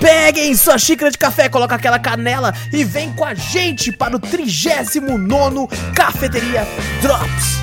Peguem sua xícara de café, coloca aquela canela e vem com a gente para o 39 Cafeteria Drops.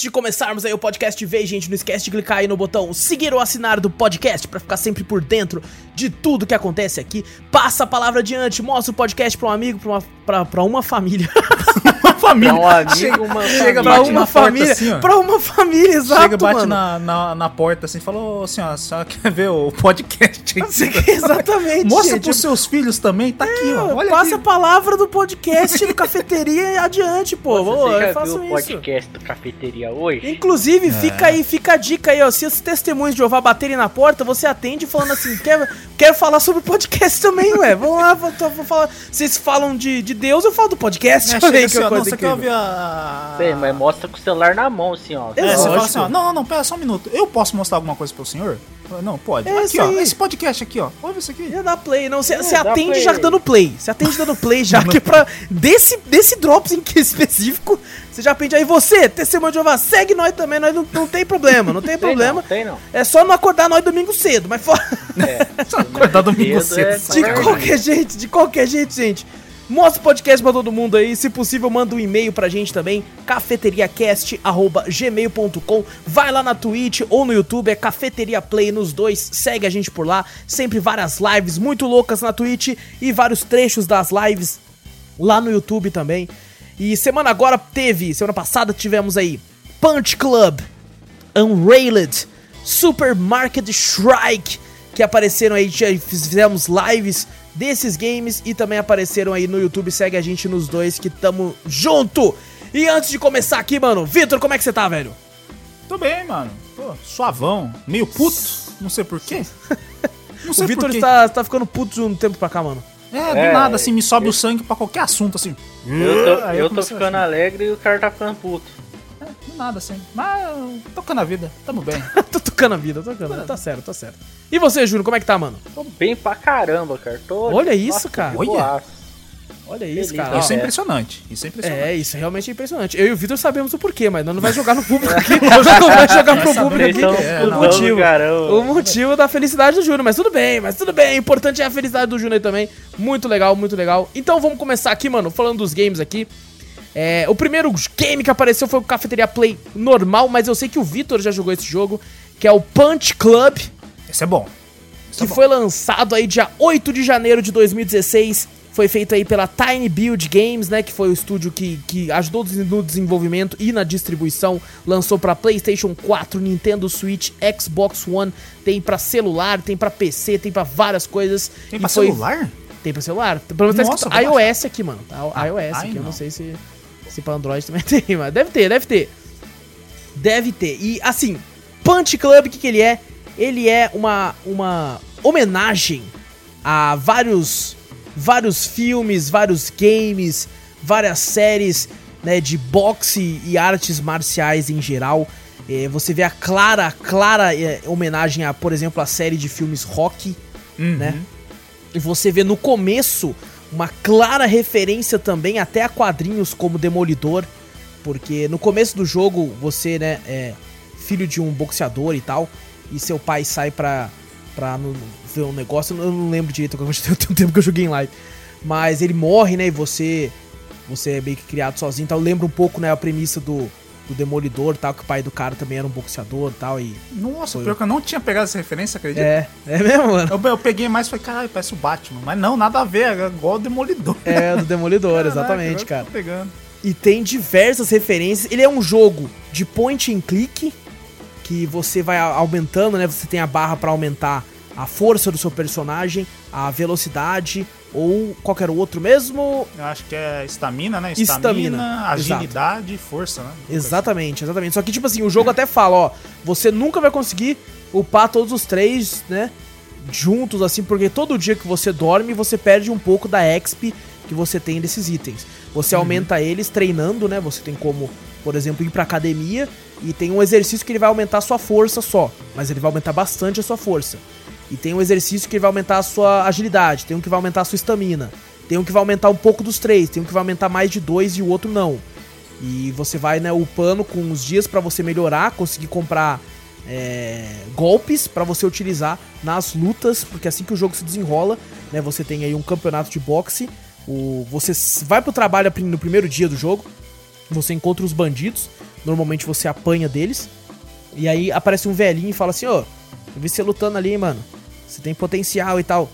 Antes de começarmos aí o podcast vez, gente, não esquece de clicar aí no botão seguir ou assinar do podcast para ficar sempre por dentro de tudo que acontece aqui. Passa a palavra adiante, mostra o podcast para um amigo, para uma, pra uma família. Família. Pra um amigo, chega, uma chega, família. pra bate uma na família, porta assim, pra uma família, exato, Chega, bate mano. na, na, na porta assim, falou, assim, ó, a senhora quer ver o podcast? Exatamente, Mostra gente. pros seus filhos também, tá aqui, ó. Olha Passa a aqui. palavra do podcast no cafeteria e adiante, pô. Ô, Você eu faço isso. podcast do Cafeteria hoje? Inclusive, É. fica aí, fica a dica aí, ó. Se os testemunhos de Jeová baterem na porta, você atende falando assim: quer, quero falar sobre o podcast também, ué. Vamos lá, vou, vou falar. Vocês falam de, de Deus, eu falo do podcast. É, chega que assim, ó, não, coisa você quer incrível. ouvir a... Sei, mas mostra com o celular na mão, assim, ó. É, É, você fala assim, ó, não, não, não, pera só um minuto. Eu posso mostrar alguma coisa pro senhor? Eu, Não, pode. É aqui, ó, aí. esse podcast aqui, ó. Ouve isso aqui. Ia dar play, não. Você É, atende play. já dando play. Você atende dando play já, que pra. Desse, desse drops em que específico, você já pede aí. Você, testemunho de Jeová, segue nós também, nós não, não tem problema, não tem Tem problema. não, tem não. É só não acordar nós domingo cedo, mas fora. É. Só acordar domingo Cedo cedo. é De qualquer jeito, de qualquer jeito, gente. Mostra o podcast pra todo mundo aí. Se possível, manda um e-mail pra gente também. cafeteriacast.gmail.com Vai lá na Twitch ou no YouTube, é Cafeteria Play nos dois. Segue a gente por lá. Sempre várias lives muito loucas na Twitch e vários trechos das lives lá no YouTube também. E semana agora teve, semana passada tivemos aí Punch Club, Unrailed, Supermarket Shrike, que apareceram aí, já fizemos lives desses games e também apareceram aí no YouTube. Segue a gente nos dois que tamo junto. E antes de começar aqui, mano, Vitor, como é que você tá, velho? Tô bem, mano. Pô, suavão. Meio puto. Não sei porquê. Não sei o Vitor está, está ficando puto de um tempo pra cá, mano. É, do É, nada, assim, me sobe o sangue pra qualquer assunto, assim. Eu tô, eu tô ficando alegre e o cara tá ficando puto. Nada, assim. Mas, tocando a vida, tamo bem. tô tocando a vida, tô tocando. Tá certo, tá certo. E você, Júnior, como é que tá, mano? Tô bem pra caramba, cara. Tô, Olha isso, cara. Olha. boaço. Olha isso, cara. Isso é é. impressionante. Isso é impressionante. É, isso é realmente impressionante. Eu e o Vitor sabemos o porquê, mas não vai jogar no público aqui. Não vai jogar pro público aqui. é, o não. motivo. caramba. O motivo da felicidade do Júnior, mas tudo bem, mas tudo bem. O importante é a felicidade do Júnior aí também. Muito legal, muito legal. Então vamos começar aqui, mano, falando dos games aqui. É, o primeiro game que apareceu foi o Cafeteria Play normal, mas eu sei que o Vitor já jogou esse jogo, que é o Punch Club, Esse é bom. Esse que é bom. foi lançado aí dia 8 de janeiro de 2016. Foi feito aí pela Tiny Build Games, né? Que foi o estúdio que, que ajudou no desenvolvimento e na distribuição. Lançou pra PlayStation 4, Nintendo Switch, Xbox One. Tem pra celular, tem pra PC, tem pra várias coisas. Tem pra foi- celular? Tem pra celular. Pelo menos tá escrito iOS aqui, mano. Tá, Ah, iOS ai, aqui, eu não não. sei se, se pra Android também tem, mas deve ter, deve ter. Deve ter. E assim, Punch Club, o que, que ele é? Ele é uma, uma homenagem a vários, vários filmes, vários games, várias séries né, de boxe e artes marciais em geral. É, você vê a clara, clara é, homenagem a, por exemplo, a série de filmes Rock, Uhum. né? E você vê no começo uma clara referência também até a quadrinhos como Demolidor, porque no começo do jogo você, né, é filho de um boxeador e tal, e seu pai sai pra, pra ver um negócio, eu não lembro direito, tem um tempo que eu joguei em live, mas ele morre, né, e você você é meio que criado sozinho, então lembra um pouco, né, a premissa do, do Demolidor tal, que o pai do cara também era um boxeador tal, e... Nossa, Foi. pior que eu não tinha pegado essa referência, acredita? É, é mesmo, mano? Eu, eu peguei mais e falei, caralho, parece o Batman. Mas não, nada a ver, é igual o Demolidor. É, do Demolidor, Caraca, exatamente, cara. tô pegando. E tem diversas referências. Ele é um jogo de point and click, que você vai aumentando, né? Você tem a barra pra aumentar a força do seu personagem, a velocidade ou qualquer outro mesmo. Eu acho que é estamina, né? Estamina, agilidade e força, né? Exatamente, exatamente. Só que, tipo assim, o jogo até fala, ó, você nunca vai conseguir upar todos os três, né? Juntos, assim, porque todo dia que você dorme, você perde um pouco da XP que você tem desses itens. Você aumenta eles treinando, né? Você tem como, por exemplo, ir pra academia e tem um exercício que ele vai aumentar a sua força só, mas ele vai aumentar bastante a sua força. E tem um exercício que vai aumentar a sua agilidade, tem um que vai aumentar a sua estamina, tem um que vai aumentar um pouco dos três, tem um que vai aumentar mais de dois e o outro não. E você vai, né, upando com os dias pra você melhorar, conseguir comprar é, golpes pra você utilizar nas lutas, porque assim que o jogo se desenrola, né, você tem aí um campeonato de boxe, o, você vai pro trabalho no primeiro dia do jogo, você encontra os bandidos, normalmente você apanha deles, e aí aparece um velhinho e fala assim, ó, eu vi você lutando ali, mano, você tem potencial e tal.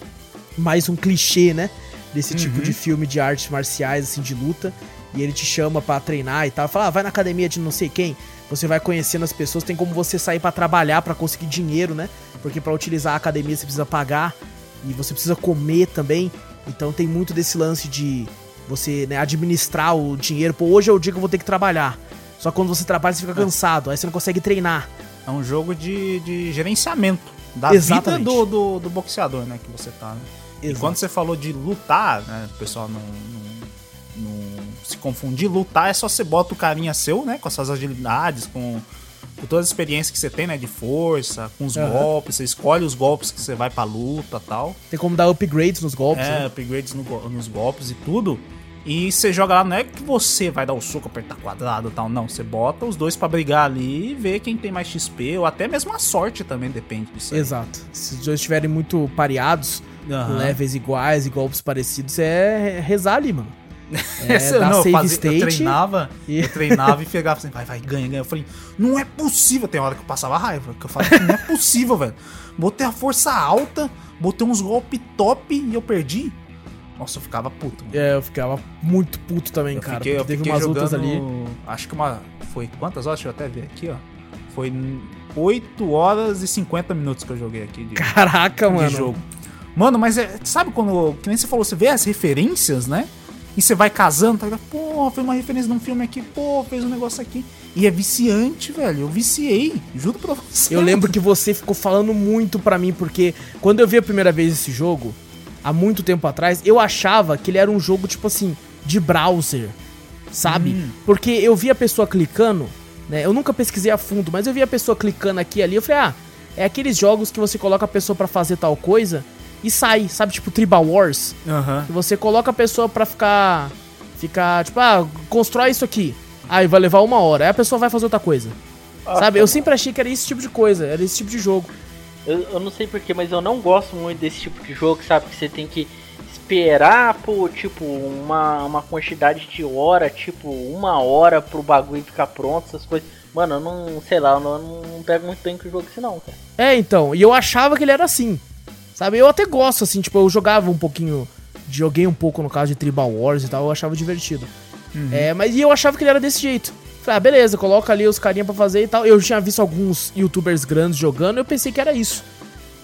Mais um clichê, né, desse tipo de filme de artes marciais, assim, de luta, e ele te chama pra treinar e tal, fala, ah, vai na academia de não sei quem, você vai conhecendo as pessoas, tem como você sair pra trabalhar pra conseguir dinheiro, né? Porque pra utilizar a academia você precisa pagar e você precisa comer também. Então tem muito desse lance de você né, administrar o dinheiro. Pô, hoje é o dia que eu vou ter que trabalhar. Só que quando você trabalha você fica cansado, aí você não consegue treinar. É um jogo de, de gerenciamento da Exatamente. vida do, do, do boxeador, né? Que você tá, né? E quando você falou de lutar, né? O pessoal não, não, não se confundir. Lutar é só você bota o carinha seu, né? Com as suas agilidades, com, com todas as experiências que você tem, né? De força, com os Aham. golpes. Você escolhe os golpes que você vai pra luta tal. Tem como dar upgrades nos golpes. É, né? upgrades no nos golpes e tudo. E você joga lá, não é que você vai dar o soco, apertar quadrado e tal, não. Você bota os dois pra brigar ali e ver quem tem mais XP, ou até mesmo a sorte também depende disso. aí. Exato. Se os dois estiverem muito pareados, levels iguais e golpes parecidos, é rezar ali, mano. É, não, eu fazia- state. Eu treinava, e- eu treinava e pegava assim, vai, vai, ganha, ganha. Eu falei, não é possível. Tem hora que eu passava raiva, que eu falei, não é possível, velho. Botei a força alta, botei uns golpes top e eu perdi. Nossa, eu ficava puto. mano. É, eu ficava muito puto também, Eu cara. fiquei, eu teve fiquei umas jogando, lutas ali. Acho que uma. Foi quantas horas? Deixa eu até ver aqui, ó. Foi 8 horas e 50 minutos que eu joguei aqui de, Caraca, de mano. jogo. Mano, mas é, sabe quando. Que nem você falou, você vê as referências, né? E você vai casando, tá ligado? Pô, fez uma referência num filme aqui, pô, fez um negócio aqui. E é viciante, velho. Eu viciei, juro pra você. Eu lembro que você ficou falando muito pra mim, porque quando eu vi a primeira vez esse jogo, há muito tempo atrás, eu achava que ele era um jogo, tipo assim, de browser, sabe? Hum. Porque eu vi a pessoa clicando, né? Eu nunca pesquisei a fundo, mas eu vi a pessoa clicando aqui e ali, eu falei, ah, é aqueles jogos que você coloca a pessoa pra fazer tal coisa e sai, sabe? Tipo Tribal Wars. Aham. Que você coloca a pessoa pra ficar. Ficar, tipo, ah, constrói isso aqui. Aí vai levar uma hora. Aí a pessoa vai fazer outra coisa. sabe? Eu sempre achei que era esse tipo de coisa, era esse tipo de jogo. Eu, eu não sei porquê, mas eu não gosto muito desse tipo de jogo, sabe? Que você tem que esperar por, tipo, uma, uma quantidade de hora, tipo, uma hora pro bagulho ficar pronto, essas coisas. Mano, eu não, sei lá, eu não, eu não pego muito bem com o jogo assim não, cara. É, então, e eu achava que ele era assim. Sabe? Eu até gosto, assim, tipo, eu jogava um pouquinho. Joguei um pouco no caso de Tribal Wars e tal, eu achava divertido. É, mas e eu achava que ele era desse jeito. Falei, ah, beleza, coloca ali os carinha pra fazer e tal. Eu tinha visto alguns youtubers grandes jogando, eu pensei que era isso.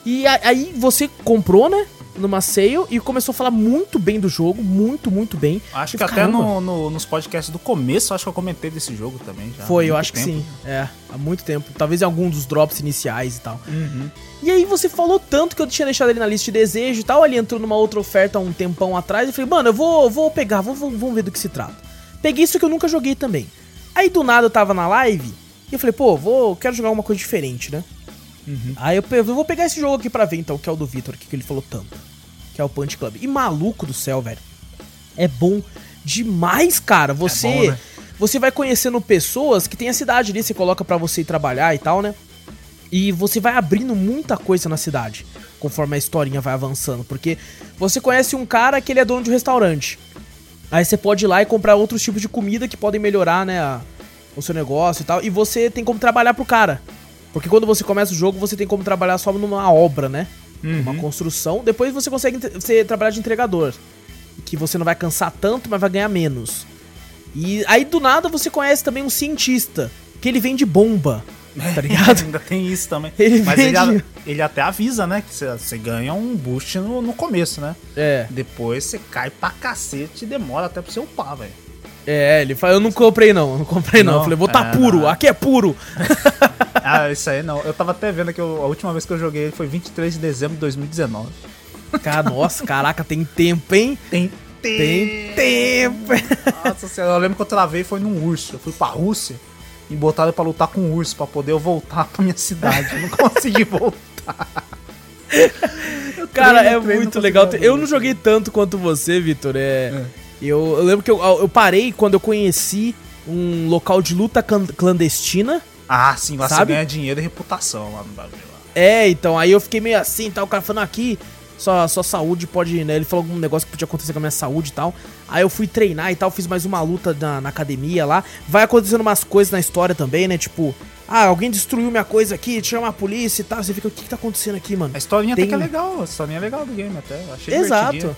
E aí você comprou, né? Numa sale e começou a falar muito bem do jogo, muito, muito bem. Acho que até no, no- nos podcasts do começo, acho que eu comentei desse jogo também. Já, há Foi, eu acho que tempo. sim. É, há muito tempo. Talvez em algum dos drops iniciais e tal. Uhum. E aí você falou tanto que eu tinha deixado ele na lista de desejo e tal. Ele entrou numa outra oferta um tempão atrás. E falei, mano, eu vou, vou pegar, vou- vamos ver do que se trata. Peguei isso que eu nunca joguei também. Aí do nada eu tava na live e eu falei, pô, vou, quero jogar uma coisa diferente, né? Aí eu, eu vou pegar esse jogo aqui pra ver então, que é o do Victor, que ele falou tanto. Que é o Punch Club. E maluco do céu, velho. É bom demais, cara. Você bom, né? você vai conhecendo pessoas que tem a cidade ali, você coloca pra você ir trabalhar e tal, né? E você vai abrindo muita coisa na cidade, conforme a historinha vai avançando. Porque você conhece um cara que ele é dono de um restaurante. Aí você pode ir lá e comprar outros tipos de comida que podem melhorar, né? A, o seu negócio e tal, e você tem como trabalhar pro cara. Porque quando você começa o jogo, você tem como trabalhar só numa obra, né? Uma construção. Depois você consegue você trabalhar de entregador. Que você não vai cansar tanto, mas vai ganhar menos. E aí do nada você conhece também um cientista, que ele vende bomba. Tá ligado? Ainda tem isso também. Ele Mas vende- ele, ele até avisa, né? Que você- ganha um boost no, no começo, né? É. Depois você cai pra cacete e demora até pra você upar, velho. É, ele fala, eu não comprei não, não comprei não. Não? Eu falei, vou tá É, puro, não. aqui é puro. Ah, isso aí não. Eu tava até vendo que eu- a última vez que eu joguei ele foi 23 de dezembro de 2019. Cara, nossa, caraca, tem tempo, hein? Tem Tem tempo. Nossa senhora, eu lembro que eu travei foi num urso. Eu fui pra Rússia e botaram pra lutar com um urso pra poder eu voltar pra minha cidade. Eu não consegui voltar. Eu Cara, treino, é treino, muito legal. consegui Eu não joguei tanto quanto você, Vitor. É, É. eu, eu lembro que eu, eu parei quando eu conheci um local de luta clandestina. Ah, sim, lá Sabe? você ganha dinheiro e reputação lá no bagulho. É, então, aí eu fiquei meio assim, tal, o cara falando aqui, sua, sua saúde pode, né, ele falou algum negócio que podia acontecer com a minha saúde e tal, aí eu fui treinar e tal, fiz mais uma luta na, na academia lá, vai acontecendo umas coisas na história também, né, tipo, ah, alguém destruiu minha coisa aqui, chama a polícia e tal, você fica, o que que tá acontecendo aqui, mano? A historinha Tem- até que é legal, a historinha é legal do game até. Achei Exato.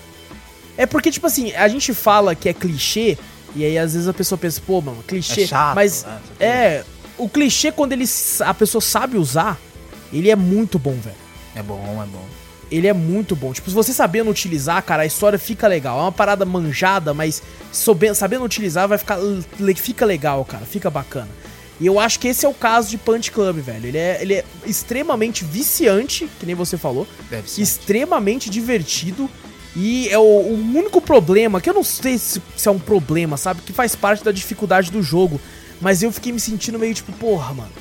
É porque, tipo assim, a gente fala que é clichê, e aí às vezes a pessoa pensa, pô, mano, clichê. É chato, mas né? é. O clichê, quando ele, a pessoa sabe usar, ele é muito bom, velho. É bom, é bom. Ele é muito bom. Tipo, se você sabendo utilizar, cara, a história fica legal. É uma parada manjada, mas soube- sabendo utilizar vai ficar fica legal, cara. Fica bacana. E eu acho que esse é o caso de Punch Club, velho. Ele é, ele é extremamente viciante, que nem você falou. Deve ser. extremamente divertido. E é o, o único problema, que eu não sei se, se é um problema, sabe? Que faz parte da dificuldade do jogo. Mas eu fiquei me sentindo meio tipo, porra, mano.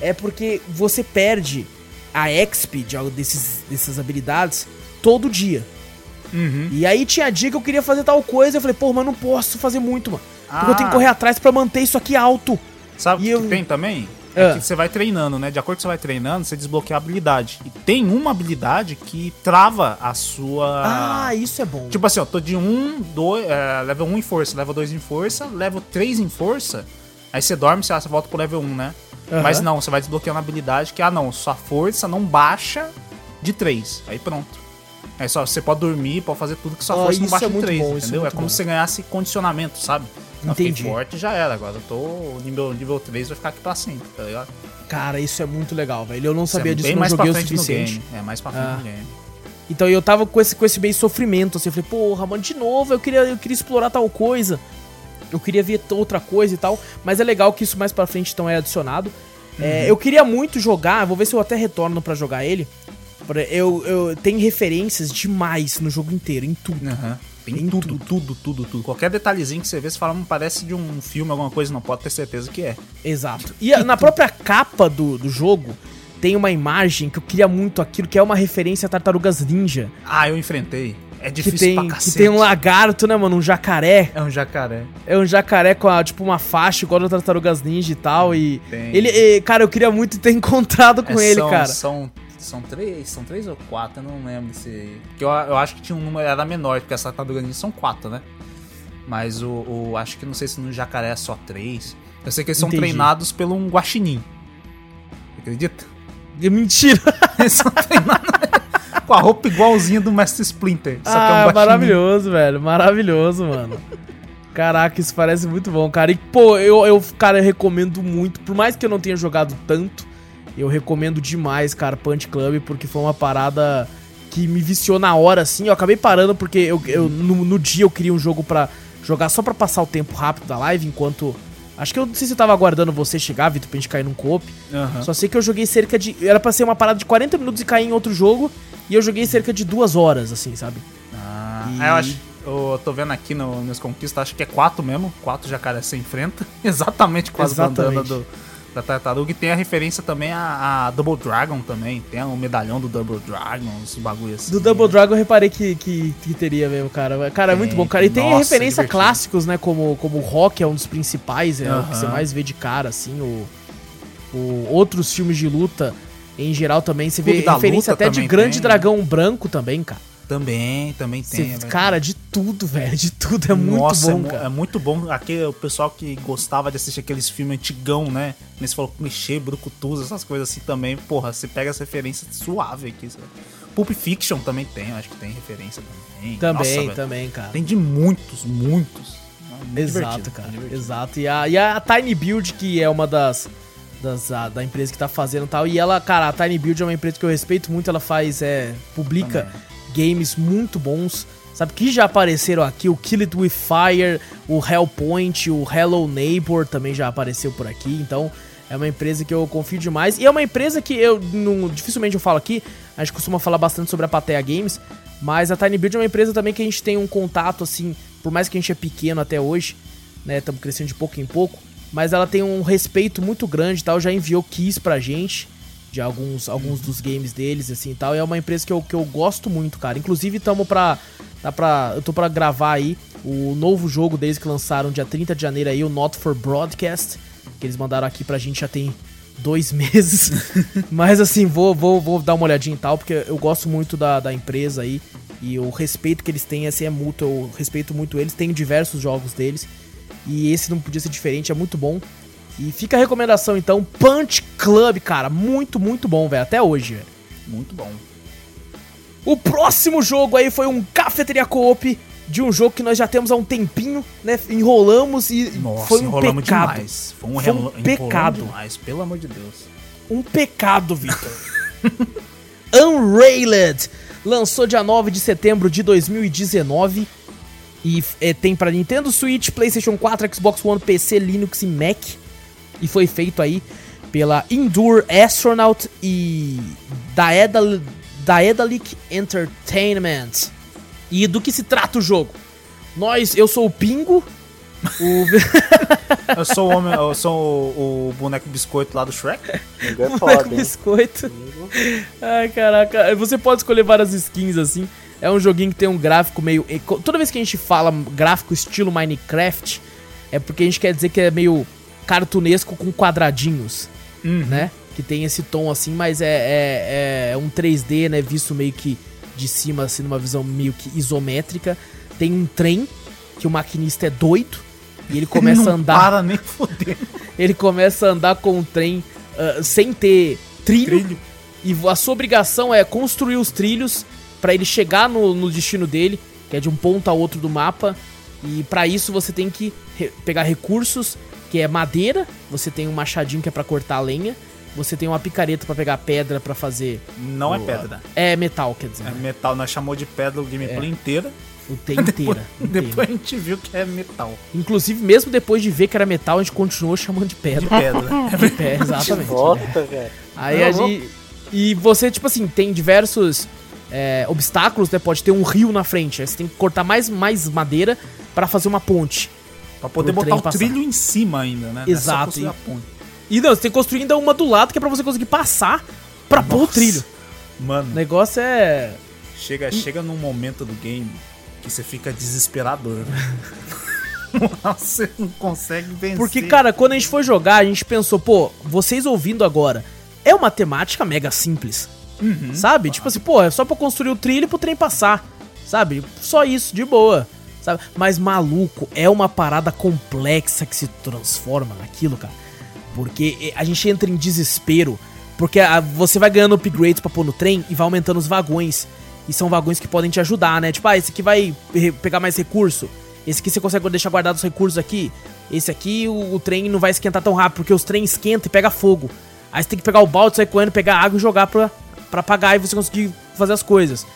É porque você perde a XP de algo desses, dessas habilidades todo dia. Uhum. E aí tinha dia que eu queria fazer tal coisa, eu falei, porra, mas eu não posso fazer muito, mano. Porque eu Ah. tenho que correr atrás pra manter isso aqui alto. Sabe o que eu- tem também? É Ah. que você vai treinando, né? De acordo com que você vai treinando, você desbloqueia a habilidade. E tem uma habilidade que trava a sua. Ah, isso é bom. Tipo assim, ó, tô de 1, 2, é, level 1 em força, level 2 em força, level 3 em força. Aí você dorme, você, você volta pro level 1, né? Aham. Mas não, você vai desbloqueando a habilidade que, ah não, sua força não baixa de 3. Aí pronto. Aí só você pode dormir, pode fazer tudo que sua Ah, força não isso baixa é de muito 3, bom, isso é entendeu? É, muito como bom. se você ganhasse condicionamento, sabe? Fiquei Entendi. forte já era, agora eu tô nível, nível 3, vai ficar aqui pra sempre, tá ligado? Cara, isso é muito legal, velho. Eu não é sabia disso, bem não joguei o suficiente. É, mais pra frente Ah. no game. Então eu tava com esse, com esse meio sofrimento, assim, eu falei, porra, mano, de novo, eu queria, eu queria explorar tal coisa. Eu queria ver outra coisa e tal. Mas é legal que isso mais pra frente então é adicionado. É, eu queria muito jogar, vou ver se eu até retorno pra jogar ele. Eu, eu tem referências demais no jogo inteiro, em tudo. Aham. Tem Tem tudo, tudo, tudo, tudo. Qualquer detalhezinho que você vê, você fala, "Hum, parece de um filme, alguma coisa, não pode ter certeza que é. Exato. E a- na própria capa do, do jogo tem uma imagem que eu queria muito aquilo, que é uma referência a Tartarugas Ninja. Ah, eu enfrentei. É Que difícil tem, pra que cacete. tem um lagarto, né, mano? Um jacaré. É um jacaré. É um jacaré com a, tipo uma faixa igual das Tartarugas Ninja e tal. E. Tem. Ele, e, cara, eu queria muito ter encontrado com É, ele, são, cara. São, são três, são três ou quatro, eu não lembro se. Porque eu, eu acho que tinha um número, era menor, porque essa tartaruga ninja são quatro, né? Mas o, o- Acho que não sei se no jacaré é só três. Eu sei que eles são Entendi. treinados pelo um guaxinim. Acredita? Mentira. Eles são treinados com a roupa igualzinha do Mestre Splinter. Só que é um ah, maravilhoso, velho. Maravilhoso, mano. Caraca, isso parece muito bom, cara. E, pô, eu, eu, cara, eu recomendo muito. Por mais que eu não tenha jogado tanto, eu recomendo demais, cara, Punch Club, porque foi uma parada que me viciou na hora, assim. Eu acabei parando porque eu, eu no, no dia eu queria um jogo pra jogar só pra passar o tempo rápido da live, enquanto. Acho que eu não sei se eu tava aguardando você chegar, Vitor, pra gente cair num coop. Aham. Só sei que eu joguei cerca de. Era pra ser uma parada de 40 minutos e cair em outro jogo. E eu joguei cerca de duas horas, assim, sabe? Ah, E- eu acho. Eu tô vendo aqui no, nos conquistas, acho que é quatro mesmo. Quatro jacarés você enfrenta. Exatamente com as bandanas do, da tartaruga. E tem a referência também a, a Double Dragon também. Tem o medalhão do Double Dragon, os bagulho assim. Do Double Dragon eu reparei que, que, que teria mesmo, cara. Cara, é muito bom, cara. E tem nossa, referência a divertido. clássicos, né? Como, como o Rock é um dos principais, é o que você mais vê de cara, assim. O, o, outros filmes de luta, em geral, também. Você vê referência até de Grande tem. Dragão Branco também, cara. Também, também Você- tem. é verdade. cara, de tudo, velho. De tudo. É muito Nossa, bom, é, cara. é muito bom. Aquele, o pessoal que gostava de assistir aqueles filmes antigão, né? Nesse falou clichê, brucutus, essas coisas assim também. Porra, você pega as referências suave aqui. Sabe? Pulp Fiction também tem, eu acho que tem referência também. Também, Nossa, velho. também, cara. Tem de muitos, muitos. É muito Exato, cara. muito divertido. Exato. E a, e a Tiny Build, que é uma das. Das a- da empresa que tá fazendo e tal. E ela, cara, a Tiny Build é uma empresa que eu respeito muito. Ela faz. É, publica games muito bons. Sabe que já apareceram aqui? O Kill It With Fire, o Hellpoint, o Hello Neighbor também já apareceu por aqui. Então. É uma empresa que eu confio demais. E é uma empresa que eu não, dificilmente eu falo aqui. A gente costuma falar bastante sobre a Patea Games. Mas a Tiny Build é uma empresa também que a gente tem um contato, assim, por mais que a gente é pequeno até hoje, né? Estamos crescendo de pouco em pouco. Mas ela tem um respeito muito grande e tal. Já enviou keys pra gente de alguns, alguns dos games deles, assim e tal. E é uma empresa que eu, que eu gosto muito, cara. Inclusive, estamos pra, tá pra. Eu tô pra gravar aí o novo jogo deles que lançaram dia 30 de janeiro aí, o Not for Broadcast. Que eles mandaram aqui pra gente já tem dois meses. Mas assim, vou, vou, vou dar uma olhadinha e tal, porque eu gosto muito da, da empresa aí. E o respeito que eles têm assim, é mútuo. Eu respeito muito eles. Tenho diversos jogos deles. E esse não podia ser diferente, é muito bom. E fica a recomendação então, Punch Club, cara, muito, muito bom, velho, até hoje, velho. Muito bom. O próximo jogo aí foi um Cafeteria Co-op de um jogo que nós já temos há um tempinho, né? Enrolamos e Nossa, foi um pecado. demais. Foi um, Foi um pecado. demais, pelo amor de Deus. Um pecado, Victor. Unrailed lançou dia 9 de setembro de 2019 e é, tem pra Nintendo Switch, PlayStation 4, Xbox One, PC, Linux e Mac. E foi feito aí pela Endure Astronaut e Daedal Daedalic Entertainment. E do que se trata o jogo? Nós, eu sou o Pingo. O... Eu sou o homem, eu sou o, o boneco biscoito lá do Shrek. Ninguém é foda, hein? biscoito. Ai, caraca. Você pode escolher várias skins assim. É um joguinho que tem um gráfico meio. Toda vez que a gente fala gráfico estilo Minecraft, é porque a gente quer dizer que é meio cartunesco com quadradinhos, né? Que tem esse tom assim, mas é, é, é um 3D, né? Visto meio que de cima, assim, numa visão meio que isométrica. Tem um trem que o maquinista é doido. E ele começa Não a andar. para nem foder. Ele começa a andar com o trem ah, sem ter trilho, Trilho. E a sua obrigação é construir os trilhos pra ele chegar no, no destino dele, que é de um ponto a outro do mapa. E pra isso você tem que re- pegar recursos, que é madeira, você tem um machadinho que é pra cortar a lenha, você tem uma picareta pra pegar pedra pra fazer. Não é o- pedra. É metal, quer dizer. É né? metal, nós chamou de pedra o gameplay inteira. O tem inteira. inteira. Depois a gente viu que é metal. Inclusive, mesmo depois de ver que era metal, a gente continuou chamando de De pedra. pedra. De pé, De exatamente. volta, velho. Aí Não, a gente. E você, tipo assim, tem diversos é, obstáculos, né? Pode ter um rio na frente. Aí você tem que cortar mais, mais madeira pra fazer uma ponte. pra poder botar o passar. trilho em cima ainda, né? Não é Exato, e-. E não, você tem que construir ainda uma do lado que é pra você conseguir passar pra pôr o Nossa. trilho. Mano, O negócio é. chega, chega num momento do game que você fica desesperador. né? você não consegue vencer. Porque, cara, quando a gente foi jogar, a gente pensou, pô, vocês ouvindo agora, é uma temática mega simples. Uhum. Sabe? Tipo assim, pô, é só pra construir o trilho e pro trem passar. Sabe? Só isso, de boa. Sabe? Mas maluco, é uma parada complexa que se transforma naquilo, cara. Porque a gente entra em desespero. Porque a- você vai ganhando upgrades pra pôr no trem e vai aumentando os vagões. E são vagões que podem te ajudar, né? Tipo, ah, esse aqui vai pegar mais recurso. Esse aqui você consegue deixar guardado os recursos aqui. Esse aqui o, o trem não vai esquentar tão rápido, porque os trens esquentam e pega fogo. Aí você tem que pegar o balde, sair correndo, pegar água e jogar pra, pra apagar e você conseguir fazer as coisas.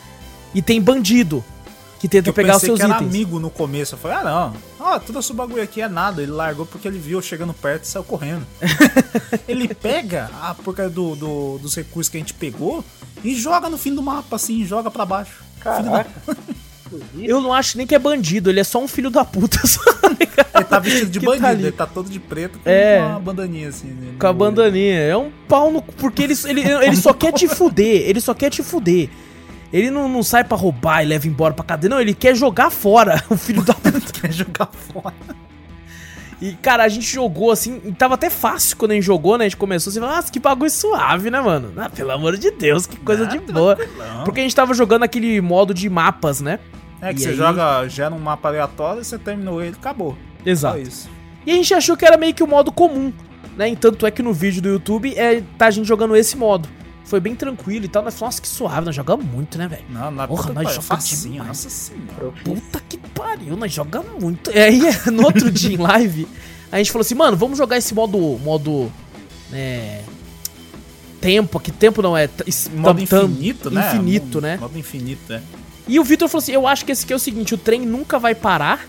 E tem bandido que tenta Eu pegar os seus que era itens. amigo no começo. Eu falei, ah, não. Ah, tudo esse bagulho aqui é nada. Ele largou porque ele viu eu chegando perto e saiu correndo. ele pega a porca do, do- dos recursos que a gente pegou e joga no fim do mapa, assim, joga pra baixo. Filho Eu não acho nem que é bandido, ele é só um filho da puta. cara. Ele tá vestido de Que tá bandido, ali. ele tá todo de preto com É. uma bandaninha assim. né, Com a olho. bandaninha. É um pau no. Porque ele, ele, ele só quer te fuder. Ele só quer te fuder. Ele não, não sai pra roubar e leva embora pra cadeia. Não, ele quer jogar fora o filho da puta. Quer jogar fora. E, cara, a gente jogou assim, tava até fácil quando a gente jogou, né? A gente começou assim, nossa, que bagulho suave, né, mano? Ah, pelo amor de Deus, que coisa Ah, de boa. Porque a gente tava jogando aquele modo de mapas, né? É que E você aí- joga, gera um mapa aleatório, você terminou ele, acabou. Exato. E a gente achou que era meio que o modo comum, né? E tanto é que no vídeo do YouTube é, tá a gente jogando esse modo. Foi bem tranquilo e tal. Nós falamos, nossa, que suave, nós jogamos muito, né, velho? Não, na Porra, puta nós que joga pariu, facinho, demais. nossa senhora. Puta que pariu, nós jogamos muito. E aí, no outro dia em live, a gente falou assim, mano, vamos jogar esse modo. modo. É. Tempo, que tempo não é. Modo infinito, né? Infinito, Modo- né? Modo infinito, é. E o Vitor falou assim: eu acho que esse aqui é o seguinte, o trem nunca vai parar.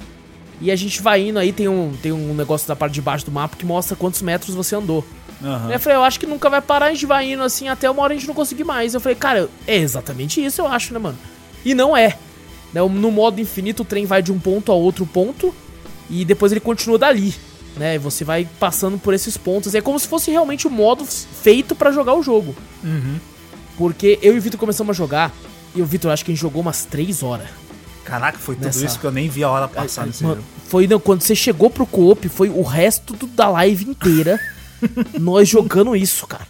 E a gente vai indo aí, tem um, tem um negócio da parte de baixo do mapa que mostra quantos metros você andou. Aham. Eu falei, eu acho que nunca vai parar, a gente vai indo assim até uma hora a gente não conseguir mais. Eu falei, cara, é exatamente isso, eu acho, né, mano? E não é. Né, No modo infinito, o trem vai de um ponto a outro ponto e depois ele continua dali. Né, você vai passando por esses pontos. É como se fosse realmente o modo feito pra jogar o jogo. Uhum. Porque eu e o Vitor começamos a jogar. E o Vitor, acho que a gente jogou umas 3 horas. Caraca, foi tudo Nessa- isso que eu nem vi a hora passar Ai, nesse mano, jogo. foi não, quando você chegou pro co-op, foi o resto do- da live inteira nós jogando isso, cara.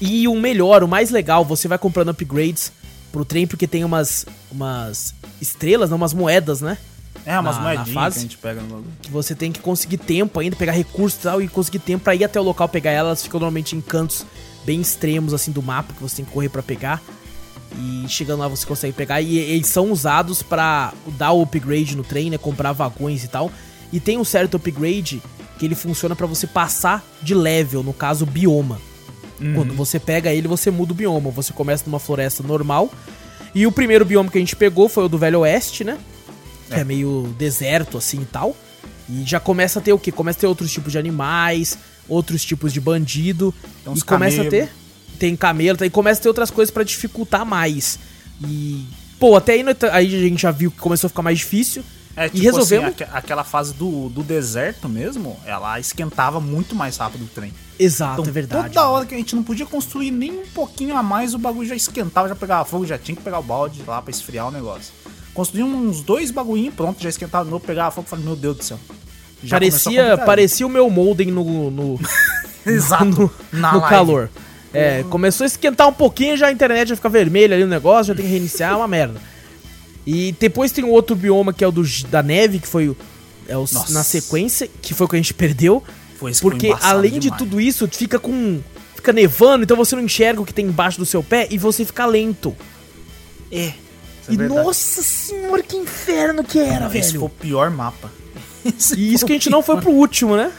E o melhor, o mais legal, você vai comprando upgrades pro trem porque tem umas umas estrelas, não, umas moedas, né? É, umas na- na moedinhas fase. que a gente pega no bagulho. Que você tem que conseguir tempo ainda, pegar recursos e tal, e conseguir tempo pra ir até o local pegar elas. Elas ficam normalmente em cantos bem extremos, assim, do mapa, que você tem que correr pra pegar. E chegando lá você consegue pegar. E eles são usados pra dar o upgrade no trem, né? Comprar vagões e tal. E tem um certo upgrade que ele funciona pra você passar de level, no caso, bioma. Quando você pega ele, você muda o bioma. Você começa numa floresta normal. E o primeiro bioma que a gente pegou foi o do Velho Oeste, né? Que é, meio deserto assim e tal. E já começa a ter o quê? Começa a ter outros tipos de animais, outros tipos de bandido. Uns e começa a ter. Tem camelo, tá? e começa a ter outras coisas pra dificultar mais. E. Pô, até aí, no- aí a gente já viu que começou a ficar mais difícil. É, tipo e resolvemos. assim, aque- aquela fase do, do deserto mesmo, ela esquentava muito mais rápido o trem. Exato, Então, é verdade. toda hora que a gente não podia construir nem um pouquinho a mais, o bagulho já esquentava, já pegava fogo, já tinha que pegar o balde lá pra esfriar o negócio. Construímos uns dois bagulhinhos, pronto, já esquentava de novo, pegava fogo, falei, meu Deus do céu. Já parecia, parecia o meu molden no, no, Exato, no, na no calor. É, começou a esquentar um pouquinho, já a internet já fica vermelha ali o negócio, já tem que reiniciar, é uma merda. E depois tem o outro bioma que é o do, da neve, que foi é o, Nossa. na sequência, que foi o que a gente perdeu. Foi isso Porque além de demais. tudo isso, fica com. Fica nevando, então você não enxerga o que tem embaixo do seu pé e você fica lento. É. é e verdade. nossa senhora, que inferno que era, Esse velho. foi o pior mapa. Esse E isso que a gente não foi pro último, né?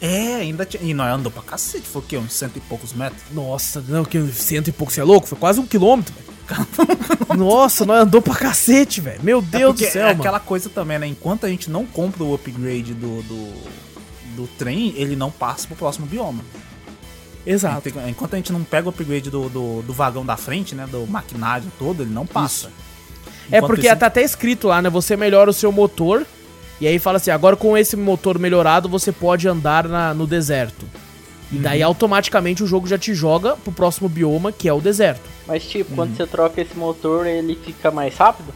É, ainda tinha. E nós andou pra cacete, foi o quê? Uns cento e poucos metros? Nossa, não, que cento e pouco, você é louco? Foi quase um quilômetro, velho. Nossa, nós andou pra cacete, velho. Meu É Deus porque do céu, é mano. aquela coisa também, né? Enquanto a gente não compra o upgrade do, do, do trem, ele não passa pro próximo bioma. Exato. Tem- Enquanto a gente não pega o upgrade do, do, do vagão da frente, né? Do maquinário todo, ele não passa. É Enquanto porque isso- tá até escrito lá, né? Você melhora o seu motor. E aí fala assim, agora com esse motor melhorado, você pode andar na- no deserto. E daí Uhum. automaticamente o jogo já te joga pro próximo bioma, que é o deserto. Mas tipo, Uhum. quando você troca esse motor, ele fica mais rápido?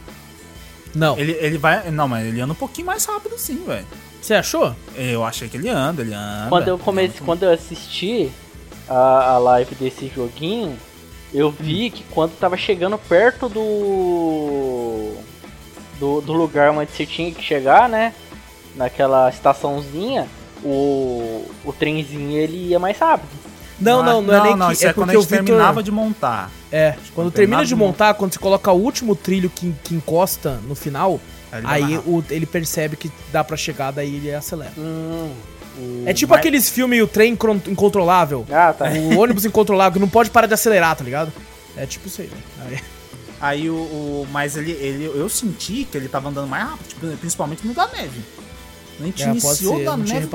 Não. Ele, ele vai. Não, mas ele anda um pouquinho mais rápido sim, velho. Você achou? Eu achei que ele anda, ele anda. Quando eu comecei, quando eu assisti a, a live desse joguinho, eu vi que quando tava chegando perto do, do do lugar onde você tinha que chegar, né? Naquela estaçãozinha, o o trenzinho ele ia mais rápido. Não, não, não, é nem não, que isso é, quando porque a o gente Victor... terminava de montar. É, quando Quando termina de montar, quando você coloca o último trilho que, que encosta no final, Aí ele aí o, ele percebe que dá pra chegar, daí ele acelera. Hum, É tipo Mas- aqueles filmes, o trem incontrolável. Ah, tá. O ônibus incontrolável, que não pode parar de acelerar, tá ligado? É tipo isso aí, né? Aí- Aí o, o- Mas ele, ele. Eu senti que ele tava andando mais rápido, tipo, principalmente no da neve. A gente É, iniciou ser, da neve,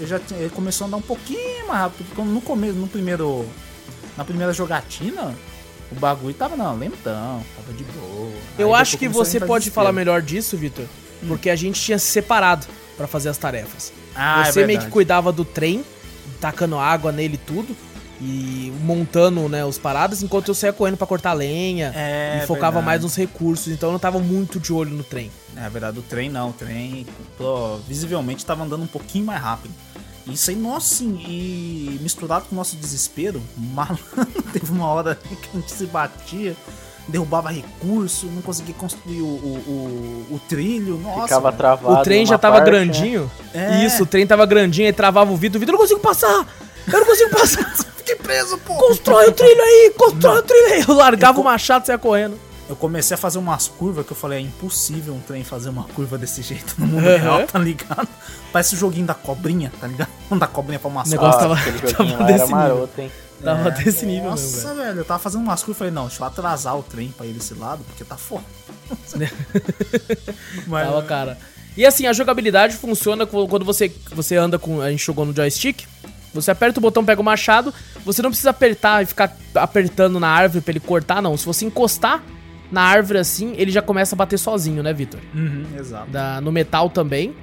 eu já ele começou a andar um pouquinho mais rápido. Porque no começo, no primeiro. Na primeira jogatina, o bagulho tava não, lentão, tava de boa. Eu Aí acho que você pode falar desespero. melhor disso, Vitor, porque a gente tinha se separado pra fazer as tarefas. Ah, é você meio que cuidava do trem, tacando água nele e tudo, e montando, né, os paradas, enquanto eu saía correndo pra cortar lenha É, e focava verdade. mais nos recursos, então eu não tava muito de olho no trem. É É verdade, o trem não, o trem pô, visivelmente tava andando um pouquinho mais rápido. Isso aí, nossa, sim, e misturado com o nosso desespero, malandro, teve uma hora que a gente se batia, derrubava recurso, não conseguia construir o, o, o, o trilho, nossa. Ficava velho. travado. O trem já tava parte, né? grandinho. É. Isso, o trem tava grandinho e travava o Vitor. O eu não consigo passar! Eu não consigo passar! Fiquei preso, pô! Constrói o trilho aí! Constrói o trilho aí! Eu largava o machado e saia correndo. Eu comecei a fazer umas curvas que eu falei, é impossível um trem fazer uma curva desse jeito no mundo Aham. real, tá ligado? Parece o joguinho da cobrinha, tá ligado? Da cobrinha pra uma O negócio Ah, tava- aquele tava desse era nível. maroto, hein? Tava É, desse nível mesmo, Nossa, velho. velho, eu tava fazendo umas curvas e falei, não, deixa eu atrasar o trem pra ir desse lado, porque tá foda. Mas, Tava, cara. E assim, a jogabilidade funciona quando você, você anda com. A gente jogou no joystick. Você aperta o botão, pega o machado. Você não precisa apertar e ficar apertando na árvore pra ele cortar, não. Se você encostar na árvore assim, ele já começa a bater sozinho, né, Vitor? Uhum, exato. Da, no metal também.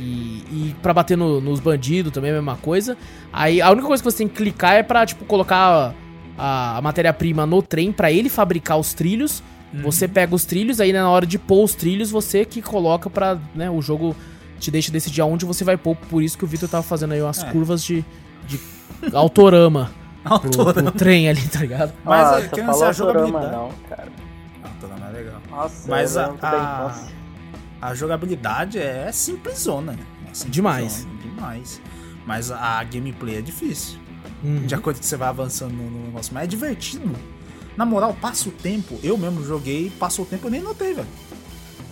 E, e pra bater no- nos bandidos também é a mesma coisa. Aí a única coisa que você tem que clicar é pra, tipo, colocar a, a matéria-prima no trem pra ele fabricar os trilhos. Você pega os trilhos, aí na hora de pôr os trilhos, você que coloca pra, né, o jogo te deixa decidir aonde você vai pôr. Por isso que o Vitor tava fazendo aí umas É. curvas de, de autorama pro, Autorama. pro trem ali, tá ligado? Mas, é, ser a jogabilidade. não, cara. Autorama é legal. Nossa, Mas a, a, a jogabilidade é simplesona. É simplesona, Demais. Demais. Mas a gameplay é difícil. Uhum. De acordo com que você vai avançando no, no negócio. Mas é divertido. Na moral, passa o tempo. Eu mesmo joguei, passou o tempo, eu nem notei, velho.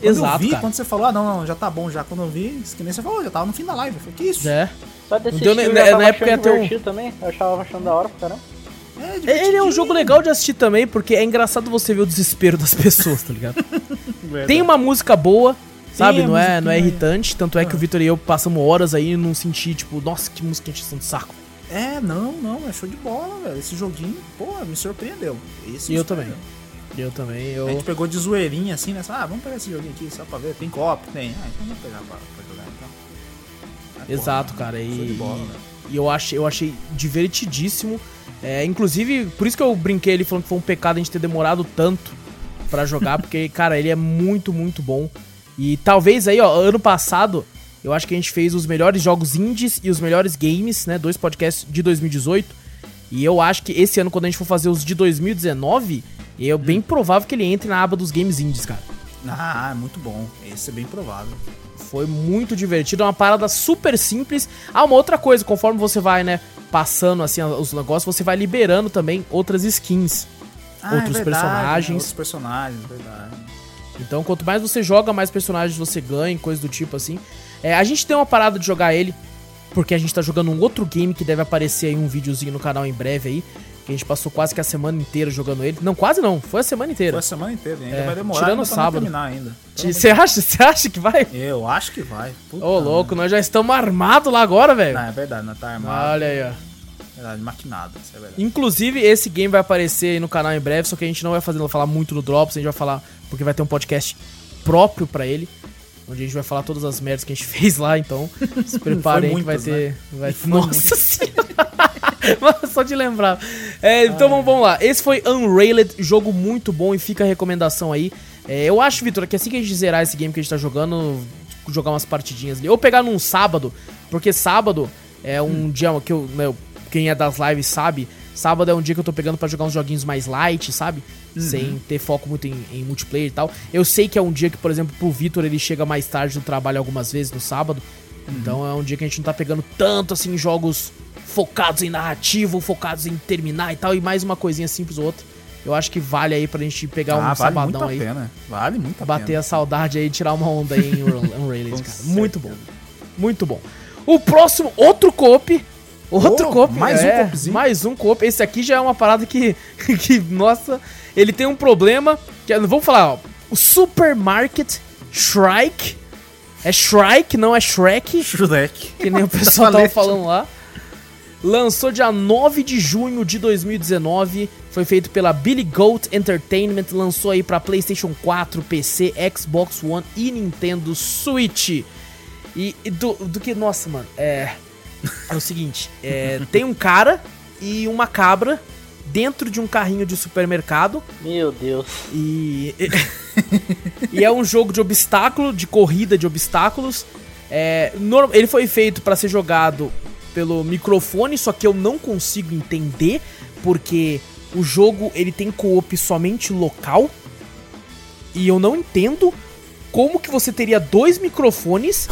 Quando Exato, eu vi, cara. quando você falou, ah, não, não, já tá bom já. Quando eu vi, que nem você falou, já tava no fim da live. Eu falei, que isso? É. Só desse Não deu nem- estilo na- eu na época ter um- divertido também. Eu achava achando da hora pra caramba. É, Ele é um jogo legal de assistir também, porque é engraçado você ver o desespero das pessoas, tá ligado? Tem uma música boa, sabe? Não é, não é irritante. Tanto é que o Vitor e eu passamos horas aí e não senti, tipo, nossa, que música encheção de saco. É, não, não, é show de bola, velho. Esse joguinho, pô, me surpreendeu. Esse E me eu também. Eu também, A eu. gente pegou de zoeirinha assim, né? Ah, vamos pegar esse joguinho aqui só pra ver. Tem copo? Tem. Ah, então vamos pegar pra, pra jogar então. Porra, Exato, cara. show de E, bola, e- velho. e eu achei, eu achei divertidíssimo. É, inclusive, por isso que eu brinquei ali falando que foi um pecado a gente ter demorado tanto pra jogar, porque, cara, ele é muito, muito bom. E talvez aí, ó, ano passado, eu acho que a gente fez os melhores jogos indies e os melhores games, né? Dois podcasts de 2018. E eu acho que esse ano, quando a gente for fazer os de 2019, é bem provável que ele entre na aba dos games indies, cara. Ah, é muito bom. Esse é bem provável. Foi muito divertido, é uma parada super simples. Ah, uma outra coisa, conforme você vai, né, passando assim os negócios, você vai liberando também outras skins. Ah, Outros é verdade, personagens. né? Outros personagens, verdade. Então, quanto mais você joga, mais personagens você ganha, coisa do tipo assim. É, a gente tem uma parada de jogar ele, porque a gente tá jogando um outro game que deve aparecer aí um videozinho no canal em breve aí. Que a gente passou quase que a semana inteira jogando ele. Não, quase não, foi a semana inteira. Foi a semana inteira, ainda É, vai demorar tirando ainda sábado. terminar ainda. Você acha, acha que vai? Eu acho que vai. Puta Ô, louco, nós já estamos armados lá agora, velho. Não, é verdade, não tá armado. Olha aí, ó. Verdade, maquinado, isso é verdade. Inclusive, esse game vai aparecer aí no canal em breve, só que a gente não vai fazer, falar muito no Drops, a gente vai falar, porque vai ter um podcast próprio pra ele, onde a gente vai falar todas as merdas que a gente fez lá, então se preparem que vai muitas, ter... Vai... Foi Nossa senhora! Só de lembrar. É, então vamos, vamos lá. Esse foi Unrailed, jogo muito bom e fica a recomendação aí. É, eu acho, Vitor, que assim que a gente zerar esse game que a gente tá jogando, jogar umas partidinhas ali. Ou pegar num sábado, porque sábado é um dia que eu, né, quem é das lives sabe, sábado é um dia que eu tô pegando pra jogar uns joguinhos mais light, sabe? Sem ter foco muito em, em multiplayer e tal. Eu sei que é um dia que, por exemplo, pro Vitor ele chega mais tarde do trabalho algumas vezes no sábado. Então é um dia que a gente não tá pegando tanto assim jogos focados em narrativa, focados em terminar e tal, e mais uma coisinha simples ou outra. Eu acho que vale aí pra gente pegar um ah, vale muito sabadão a aí. pena. Vale muito a Bater pena. a saudade aí e tirar uma onda aí em Unra- Unrailed, cara. Muito bom. Muito bom. O próximo, outro coop. Outro Oh, coop. mais um é, coopzinho. Mais um coop. Esse aqui já é uma parada que, que nossa, ele tem um problema. Que, é- vamos falar, ó. O Supermarket Shrike. É Shrike, não é Shrek. Shrek. Que nem o pessoal tava falando lá. Lançou dia 9 de junho de 2019. Foi feito pela Billy Goat Entertainment. Lançou aí pra PlayStation 4, PC, Xbox One e Nintendo Switch. E, e do, do que. Nossa, mano. É. É o seguinte: é, tem um cara e uma cabra dentro de um carrinho de supermercado. Meu Deus. E. e é um jogo de obstáculo, de corrida de obstáculos. É, ele foi feito pra ser jogado pelo microfone, só que eu não consigo entender porque o jogo ele tem co-op somente local. E eu não entendo como que você teria dois microfones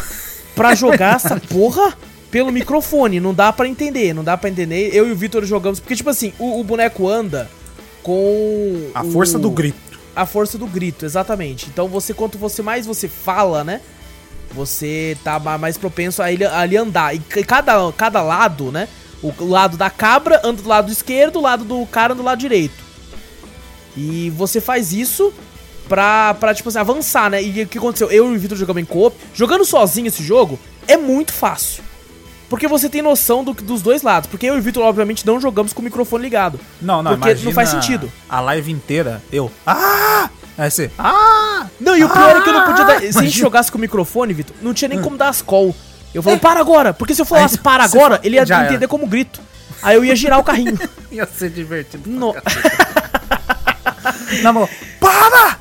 pra jogar essa porra pelo microfone. Não dá pra entender, não dá pra entender. Eu e o Vitor jogamos porque tipo assim, o, o boneco anda com A o- força do grito. a força do grito, exatamente. Então você, quanto você mais você fala, né? Você tá ma- mais propenso a ele, a ele andar. E ca- cada, cada lado, né? O lado da cabra anda do lado esquerdo, o lado do cara anda do lado direito. E você faz isso pra, pra tipo assim, avançar, né? E o que aconteceu? Eu e o Vitor jogamos em co Jogando sozinho esse jogo é muito fácil. Porque você tem noção do, dos dois lados. Porque eu e o Vitor, obviamente, não jogamos com o microfone ligado. Não, não, Porque não imagina faz sentido. A live inteira, eu. Ah! Aí você. Ah! Não, e o pior é que eu não podia dar. Se a gente Imagina. Hum. jogasse com o microfone, Vitor, não tinha nem como dar as call. Eu falo, para agora! Porque se eu falasse Aí para agora, fala, ele ia entender era. como grito. Aí eu ia girar o carrinho. Ia ser divertido. No- Na mão. Para!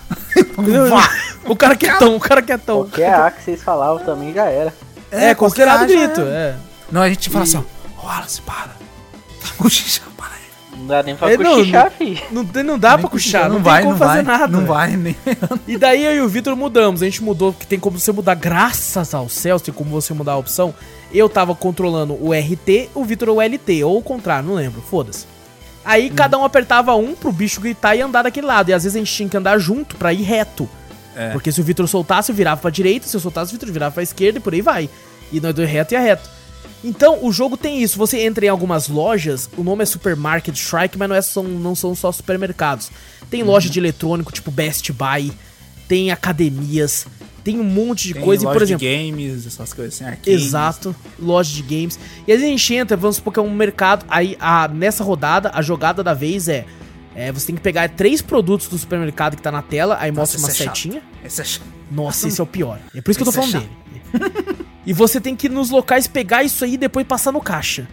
O cara quietão, o cara quietão. Qualquer A que vocês falavam também já era. É, considerado qualquer grito, é. Não, a gente fala assim, ó. Wallace, para. Tá cochichando, para aí. Não dá nem pra É, não, cochichar, fi. Não, tem- não dá pra Nem puxar, não, não tem vai, como não fazer vai, nada. Não vai, nem. E daí eu e o Vitor mudamos. A gente mudou, que tem como você mudar, graças aos céus, tem como você mudar a opção. Eu tava controlando o RT, o Vitor o LT, ou o contrário, não lembro, foda-se. Aí cada um apertava um pro bicho gritar e andar daquele lado. E às vezes a gente tinha que andar junto pra ir reto. É. Porque se o Vitor soltasse, eu virava pra direita, se eu soltasse, o Vitor virava pra esquerda e por aí vai. E nós dois reto e reto. Então, o jogo tem isso. Você entra em algumas lojas, o nome é Supermarket Strike, mas não, é, são, não são só supermercados. Tem loja de eletrônico, tipo Best Buy, tem academias, tem um monte de Tem coisa. E, loja por exemplo, de games, essas coisas assim, arcades. Exato, loja de games. E às vezes a gente entra, vamos supor que é um mercado. Aí a, nessa rodada, a jogada da vez é, é, Você tem que pegar três produtos do supermercado que tá na tela, aí mostra uma é chato. setinha. Esse é chato. Nossa, esse é o pior. É por isso que eu tô é falando dele. E você tem que ir nos locais pegar isso aí e depois passar no caixa.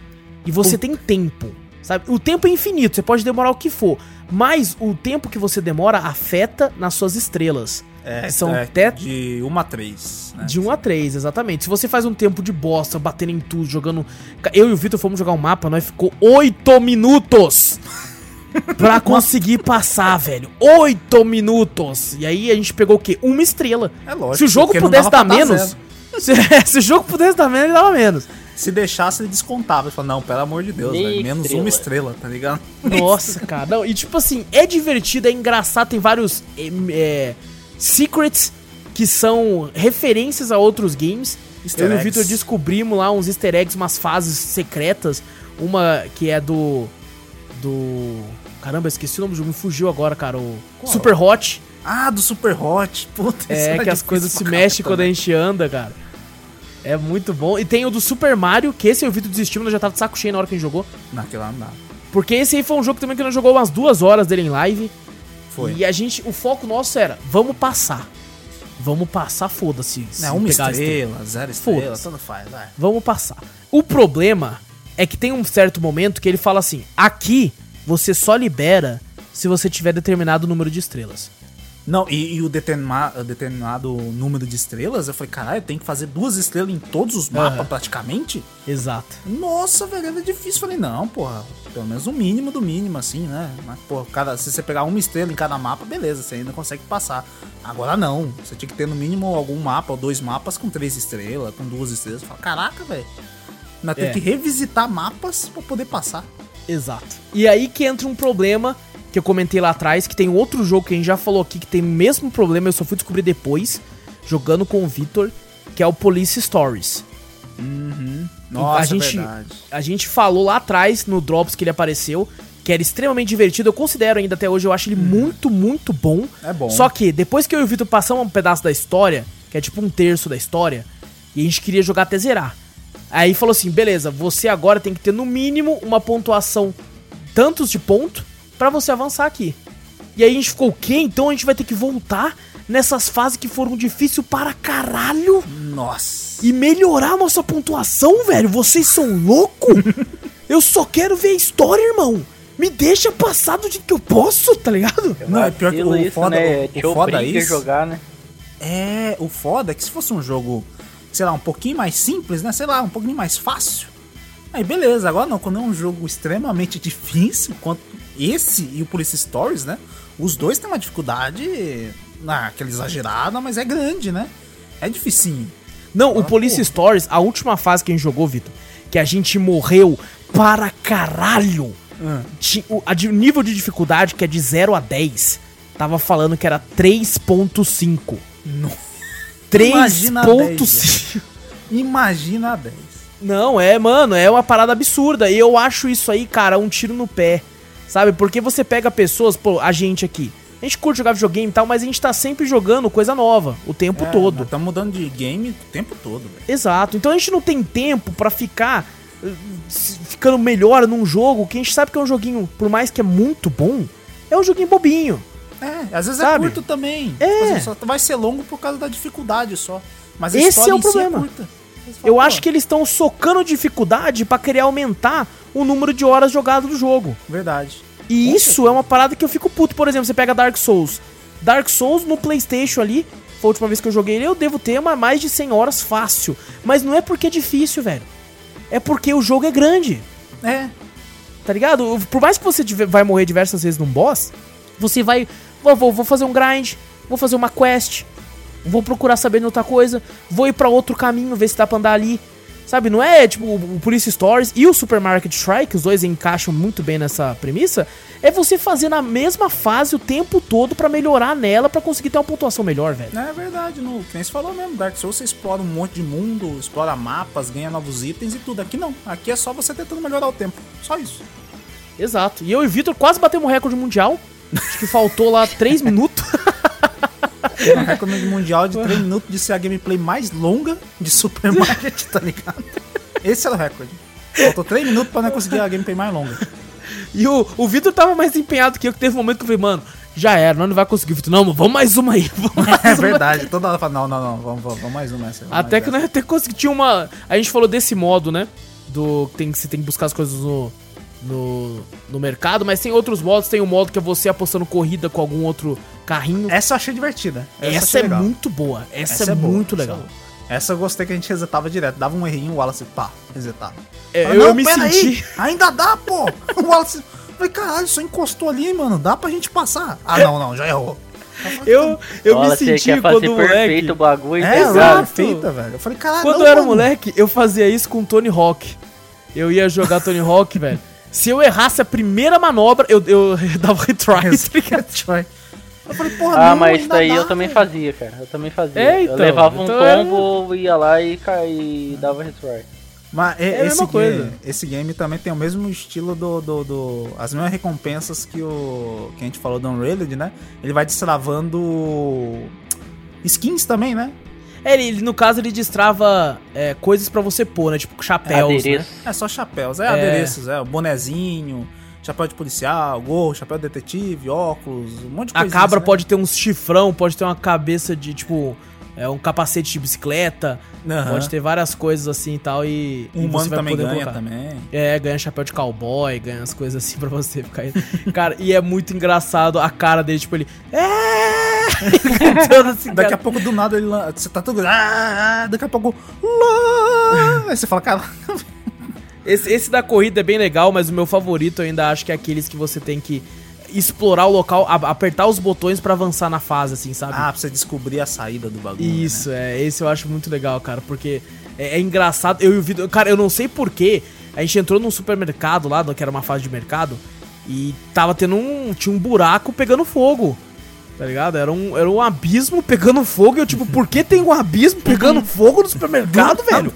E você tem tempo. Sabe? O tempo é infinito, você pode demorar o que for. Mas o tempo que você demora afeta nas suas estrelas. É, São é até de 1 a 3. Né? de 1 a 3, exatamente. Se você faz um tempo de bosta, batendo em tudo, jogando. Eu e o Vitor fomos jogar um mapa, nós ficou 8 minutos pra conseguir passar, velho. 8 minutos. E aí a gente pegou o quê? Uma estrela. É lógico, Se o jogo pudesse dar dar menos. Se, se o jogo pudesse dar menos, ele dava menos. Se deixasse, ele descontava. Ele falava, não, pelo amor de Deus, velho, menos estrela. uma estrela, tá ligado? Nossa, cara. Não, e tipo assim, é divertido, é engraçado, tem vários é, é, secrets que são referências a outros games. Easter Eu e o eggs. Victor descobrimos lá uns easter eggs, umas fases secretas. Uma que é do. Do. Caramba, esqueci o nome do jogo, me fugiu agora, cara. O Qual? Super Hot. Ah, do Super Hot. Puta, isso É, era que as coisas se mexem quando a gente anda, cara. É muito bom. E tem o do Super Mario, que esse eu vi mas eu já tava de saco cheio na hora que a gente jogou. Naquela não dá. Porque esse aí foi um jogo também que nós jogou umas duas horas dele em live. Foi. E a gente, o foco nosso era, vamos passar. Vamos passar, foda-se. se Não, uma pegar a estrela, zero estrela, tanto faz, vai. Vamos passar. O problema é que tem um certo momento que ele fala assim: aqui você só libera se você tiver determinado número de estrelas. Não, e, e o determa- determinado número de estrelas, eu falei, caralho, tem que fazer duas estrelas em todos os mapas Aham. praticamente? Exato. Nossa, velho, era difícil. Falei, não, porra, pelo menos o mínimo do mínimo, assim, né? Mas, pô, cada, se você pegar uma estrela em cada mapa, beleza, você ainda consegue passar. Agora não, você tinha que ter no mínimo algum mapa ou dois mapas com três estrelas, com duas estrelas. Fala, caraca, velho, nós É. temos que revisitar mapas pra poder passar. Exato. E aí que entra um problema que eu comentei lá atrás, que tem outro jogo que a gente já falou aqui que tem o mesmo problema, eu só fui descobrir depois, jogando com o Victor, que é o Police Stories. Nossa, a gente, verdade. a gente falou lá atrás no Drops que ele apareceu, que era extremamente divertido. Eu considero ainda até hoje, eu acho ele muito, muito bom. Uhum. É bom. Só que depois que eu e o Vitor passamos um pedaço da história, que é tipo um terço da história, e a gente queria jogar até zerar. Aí falou assim: beleza, você agora tem que ter no mínimo uma pontuação tantos de ponto pra você avançar aqui. E aí a gente ficou o quê? Então a gente vai ter que voltar nessas fases que foram difíceis para caralho Nossa. e melhorar a nossa pontuação, velho. Vocês são loucos? Eu só quero ver a história, irmão. me deixa passar do jeito que eu posso, tá ligado? Não, é pior que o isso, foda, né? o, o foda a isso. jogar, né? É, o foda é que se fosse um jogo, sei lá, um pouquinho mais simples, né? Sei lá, um pouquinho mais fácil. Aí beleza, agora não, quando é um jogo extremamente difícil, quanto esse e o Police Stories, né? Os dois têm uma dificuldade, naquela exagerada, mas é grande, né? É dificinho. Não, o Ah, Police porra. Stories, a última fase que a gente jogou, Vitor, que a gente morreu para caralho. Ah. Ti- O a de- nível de dificuldade, que é de 0 a 10, tava falando que era 3.5. Não. Imagina a 3.5. Imagina a 10. Não, é, mano, é uma parada absurda. E eu acho isso aí, cara, um tiro no pé. Sabe? Porque você pega pessoas, pô, a gente aqui. A gente curte jogar videogame e tal, mas a gente tá sempre jogando coisa nova o tempo todo. Estamos É, mudando de game o tempo todo, velho. Exato. Então a gente não tem tempo pra ficar eh, ficando melhor num jogo que a gente sabe que é um joguinho, por mais que é muito bom, é um joguinho bobinho. É, às vezes Sabe? é curto também. É. Tipo assim, Só vai ser longo por causa da dificuldade só. Mas a Esse é o em si problema. Eu acho que eles estão socando dificuldade pra querer aumentar o número de horas jogadas do jogo. Verdade. E isso é uma parada que eu fico puto. Por exemplo, você pega Dark Souls. Dark Souls no PlayStation ali, foi a última vez que eu joguei ele, eu devo ter uma, mais de 100 horas fácil. Mas não é porque é difícil, velho. É porque o jogo é grande. É. Tá ligado? Por mais que você vai morrer diversas vezes num boss, você vai. Vou, vou, vou fazer um grind, vou fazer uma quest, vou procurar saber de outra coisa, vou ir pra outro caminho, ver se dá pra andar ali. Sabe, não é tipo o Police Stories e o Supermarket Strike, os dois encaixam muito bem nessa premissa. É você fazer na mesma fase o tempo todo pra melhorar nela, pra conseguir ter uma pontuação melhor, velho. É verdade, no, que nem você falou mesmo, Dark Souls você explora um monte de mundo, explora mapas, ganha novos itens e tudo. Aqui não, aqui é só você tentando melhorar o tempo, só isso. Exato. E eu e o Vitor quase batemos o recorde mundial. Acho que faltou lá 3 minutos. Um recorde mundial de 3 minutos de ser a gameplay mais longa de Supermarket, tá ligado? Esse era o recorde. Faltou 3 minutos pra não conseguir a gameplay mais longa. E o, o Vitor tava mais empenhado que eu, que teve um momento que eu falei, mano, já era, nós não vai conseguir, Vitor. Não, vamos mais uma aí. Vamos mais É uma. verdade, toda hora fala, não, não, não, vamos, vamos, vamos mais uma essa. Até que nós até conseguimos. Tinha uma. A gente falou desse modo, né? Do. que Tem, que você tem que buscar as coisas no, no. no mercado, mas tem outros modos. Tem o modo que é você apostando corrida com algum outro carrinho. Essa eu achei divertida. Essa, achei é legal. muito boa. Essa, é, boa, muito essa legal. é boa. Essa eu gostei que a gente resetava direto. Dava um errinho, o Wallace, pá, resetava. É, Fala, eu, "Não, me aí, senti. ainda dá, pô! O Wallace. Falei, caralho, só encostou ali, mano. Dá pra gente passar. Ah, não, não, já errou. Eu, eu Olha, me senti quer quando moleque. perfeito o bagulho, É, Exato. é feita, velho. Eu falei, caralho, Quando não, eu era mano. moleque, eu fazia isso com Tony Hawk. Eu ia jogar Tony Hawk, velho. Se eu errasse a primeira manobra, eu, eu dava retry, tá ligado? Try. Eu falei, porra, Ah, não, mas isso daí dá, eu também velho. fazia, cara. Eu também fazia. É, eu então, levava um então é- tombo, ia lá e, ca- e dava retry. Mas é, É a esse, mesma coisa. game, esse game também tem o mesmo estilo do, do, do- As mesmas recompensas que o. que a gente falou do Unrailed, né? Ele vai destravando. skins também, né? É, ele, no caso, ele destrava é, coisas pra você pôr, né? Tipo chapéus, né? É só chapéus, é, adereços, é o bonezinho, chapéu de policial, gorro, chapéu de detetive, óculos, um monte de A coisa. cabra pode ter uns chifrão, pode ter uma cabeça de, tipo, é, um capacete de bicicleta, pode ter várias coisas assim e tal, e, O e humano também poder ganha colocar. também. É, ganha chapéu de cowboy, ganha as coisas assim pra você ficar. cara, e é muito engraçado a cara dele, tipo, ele. É! Assim, Daqui a pouco do nada ele você tá tudo. Ah, ah, daqui a pouco. Lá! Aí você fala, cara. Esse, esse da corrida é bem legal, mas o meu favorito eu ainda acho que é aqueles que você tem que explorar o local, a- apertar os botões pra avançar na fase, assim, sabe? Ah, pra você descobrir a saída do bagulho. Isso, Né? é. Esse eu acho muito legal, cara, porque é, é engraçado. Eu e o Vitor. Cara, eu não sei porquê. A gente entrou num supermercado lá, que era uma fase de mercado, e tava tendo um. Tinha um buraco pegando fogo. Tá ligado? Era um, era um abismo pegando fogo. E eu, tipo, por que tem um abismo pegando fogo no supermercado, velho?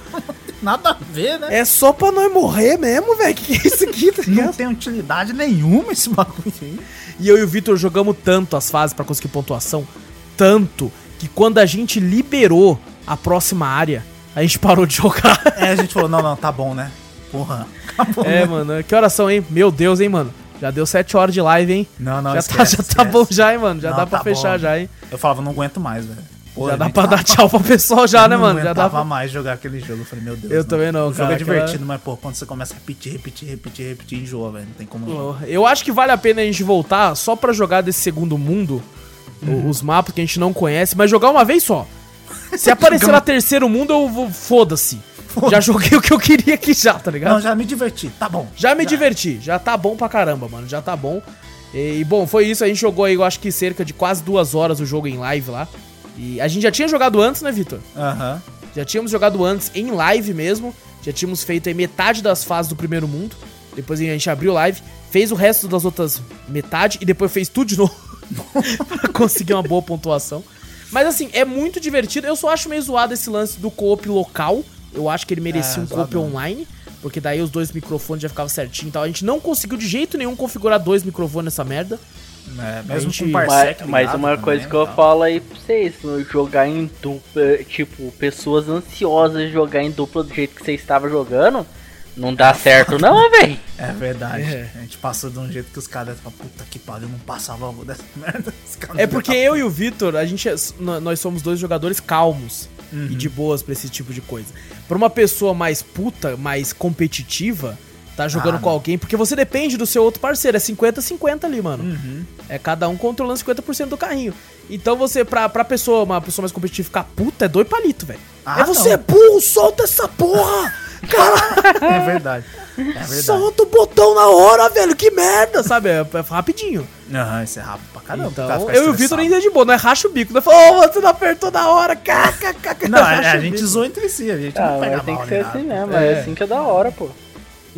Nada a ver, né? É só pra nós morrer mesmo, velho. Que que é isso aqui, tá Não tem utilidade nenhuma esse bagulho aí. E eu e o Vitor jogamos tanto as fases pra conseguir pontuação, tanto que quando a gente liberou a próxima área, a gente parou de jogar. É, a gente falou, não, não, tá bom, né? Porra, acabou. É, né? mano, que horas são, hein? Meu Deus, hein, mano? Já deu 7 horas de live, hein? Não, não, já esquece, tá, já tá esquece. bom já, hein, mano? Já Não, dá pra tá fechar bom. já, hein? Eu falava, não aguento mais, velho. Pô, já dá pra dar tchau pro pessoal já, né, mano? Já aguentava pra... mais jogar aquele jogo. Eu falei, meu Deus. Eu também não, O jogo cara, é divertido, aquela- mas, pô, quando você começa a repetir, repetir, repetir, repetir, enjoa, velho. Não tem como. Eu acho que vale a pena a gente voltar só pra jogar desse segundo mundo, Uhum. os mapas que a gente não conhece, mas jogar uma vez só. Se aparecer lá terceiro mundo, eu vou. Foda-se. Já joguei o que eu queria aqui já, tá ligado? Não, já me diverti. Tá bom. Já me diverti, já tá bom pra caramba, mano, já tá bom. E, bom, foi isso, a gente jogou aí, eu acho que cerca de quase duas horas o jogo em live lá. E a gente já tinha jogado antes, né, Vitor? Aham. Já tínhamos jogado antes em live mesmo, já tínhamos feito aí metade das fases do primeiro mundo. Depois a gente abriu live, fez o resto das outras metade e depois fez tudo de novo pra conseguir uma boa pontuação. Mas assim, é muito divertido. Eu só acho meio zoado esse lance do co-op local. Eu acho que ele merecia É, um co-op online. Porque daí os dois microfones já ficavam certinho e tal. A gente não conseguiu de jeito nenhum configurar dois microfones nessa merda. É, mesmo gente- com Mas, Parsec mas ligado uma também coisa que eu tal. falo aí pra vocês, jogar em dupla, tipo, pessoas ansiosas de jogar em dupla do jeito que você estava jogando, não dá certo não, velho. É verdade. É. A gente passou de um jeito que os caras falam, puta que pariu, não passa logo dessa merda. É porque tá- eu e o Vitor, a gente é- nó- nós somos dois jogadores calmos Uhum. e de boas pra esse tipo de coisa. Pra uma pessoa mais puta, mais competitiva, tá jogando Ah, com não. alguém, porque você depende do seu outro parceiro, é 50-50 ali, mano. Uhum. É cada um controlando 50% do carrinho. Então você, pra, pra pessoa, uma pessoa mais competitiva ficar puta, é dois palitos, velho. Ah, é você não. é burro, solta essa porra! Caralho, É verdade. É verdade. solta o botão na hora, velho, que merda, sabe? É, é rapidinho. Aham, isso é rápido pra caramba. Então, fica eu e o Vitor ainda é de boa, não é racha o bico, não é fala, ô, você não apertou na hora, kkk. Não, a, racha a gente zoa entre si, a gente Ah, não pega mas tem mal que ser nada. assim mesmo, É. é assim que é da hora, pô.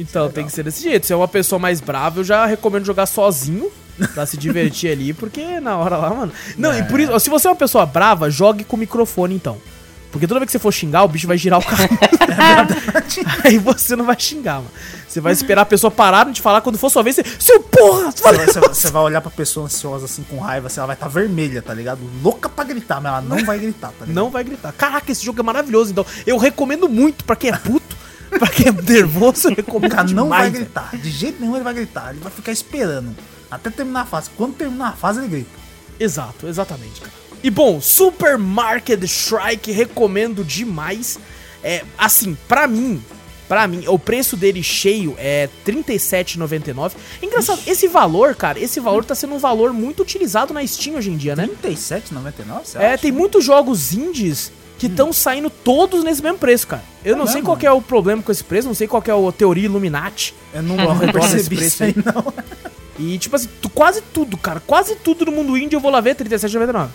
Então, tem que ser desse jeito. Se é uma pessoa mais brava, eu já recomendo jogar sozinho pra se divertir ali, porque na hora lá, mano. Não, e por isso, se você é uma pessoa brava, jogue com o microfone então. Porque toda vez que você for xingar, o bicho vai girar o carro. Aí você não vai xingar, mano. Você vai esperar a pessoa parar de falar quando for sua vez, você. Seu porra! Você vai, você vai- olhar pra pessoa ansiosa assim com raiva, assim, ela vai estar vermelha, tá ligado? Louca pra gritar, mas ela não vai gritar, tá ligado? Não vai gritar. Caraca, esse jogo é maravilhoso, então. Eu recomendo muito pra quem é puto, pra quem é nervoso, eu O recomendo cara não vai demais, gritar. De jeito nenhum ele vai gritar. Ele vai ficar esperando. Até terminar a fase. Quando terminar a fase, ele grita. Exato, exatamente, cara. E bom, Supermarket Strike recomendo demais. É, assim, pra mim, pra mim, o preço dele cheio é R$ 37,99. Engraçado, esse valor, cara, esse valor tá sendo um valor muito utilizado na Steam hoje em dia, né? R$37,99? Você É, acha? tem muitos jogos indies que estão saindo todos nesse mesmo preço, cara. Eu É não sei qual é o problema com esse preço, não sei qual que é a teoria Illuminati. Eu não desse percebi preço isso aí, não. E, tipo assim, tu- quase tudo, cara. Quase tudo do mundo indie eu vou lá ver, 37,99.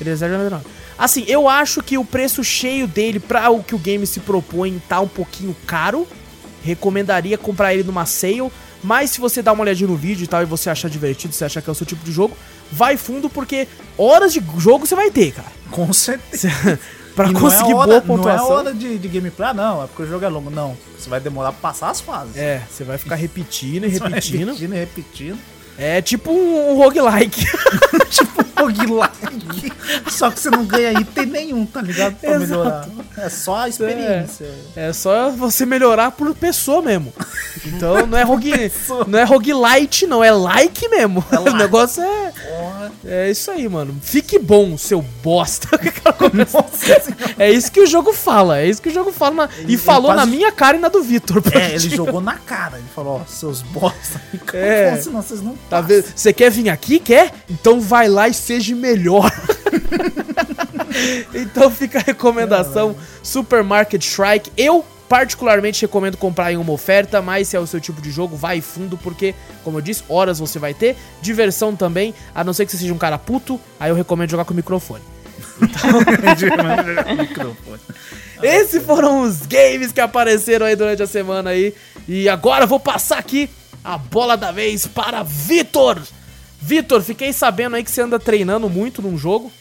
37,99. Assim, eu acho que o preço cheio dele, pra o que o game se propõe, tá um pouquinho caro. Recomendaria comprar ele numa sale. Mas se você dá uma olhadinha no vídeo e tal, e você achar divertido, você achar que é o seu tipo de jogo, vai fundo, porque horas de jogo você vai ter, cara. Com certeza. pra E é conseguir hora- boa pontuação. Não é hora de, de gameplay, não. É porque o jogo é longo. Não. Você vai demorar pra passar as fases. É, você vai ficar repetindo e repetindo. repetindo e repetindo. É tipo um roguelike. tipo roguelike. Só que você não ganha item nenhum, tá ligado? Pra Exato. melhorar. É só a experiência. É só você melhorar por pessoa mesmo. Então não é rogue, não é roguelite, não, é like mesmo. o like. negócio é. É isso aí, mano. Fique bom, seu bosta. É isso que o jogo fala, é isso que o jogo fala na- e Ele falou quase- na minha cara e na do Vitor. É, ele jogou na cara. Ele falou, ó, seus bosta. É. Falou, Senão vocês não Tá vendo? Você quer vir aqui? Quer? Então vai lá e seja melhor. então fica a recomendação Supermarket Strike. Eu particularmente recomendo comprar em uma oferta, mas se é o seu tipo de jogo, vai fundo, porque, como eu disse, horas você vai ter. Diversão também, a não ser que você seja um cara puto, aí eu recomendo jogar com microfone. Microfone. Esses foram os games que apareceram aí durante a semana aí. E agora eu vou passar aqui a bola da vez para Vitor. Vitor, fiquei sabendo aí que você anda treinando muito num jogo.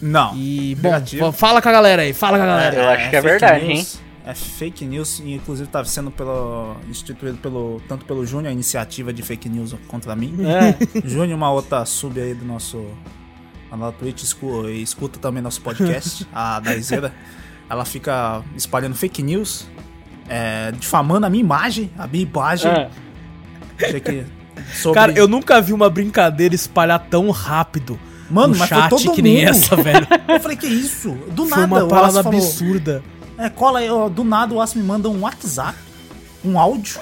Não. E, bom, Negativo. fala com a galera aí, fala com a galera. Eu acho que é fake verdade, news. É fake news e inclusive tá sendo pelo instituído pelo tanto pelo Júnior a iniciativa de fake news contra mim. É. Júnior, uma outra sub aí do nosso canal Twitch, escu- e escuta também nosso podcast, a Daizeira. Ela fica espalhando fake news, é, difamando a minha imagem, a minha imagem. É. Achei que sobre- Cara, eu nunca vi uma brincadeira espalhar tão rápido Mano, no mas foi chat todo que nem mundo. essa, velho. Eu falei, que isso? Do Foi nada, uma o parada Wallace falou, absurda. É, cola do nada o Wallace me manda um WhatsApp, um áudio.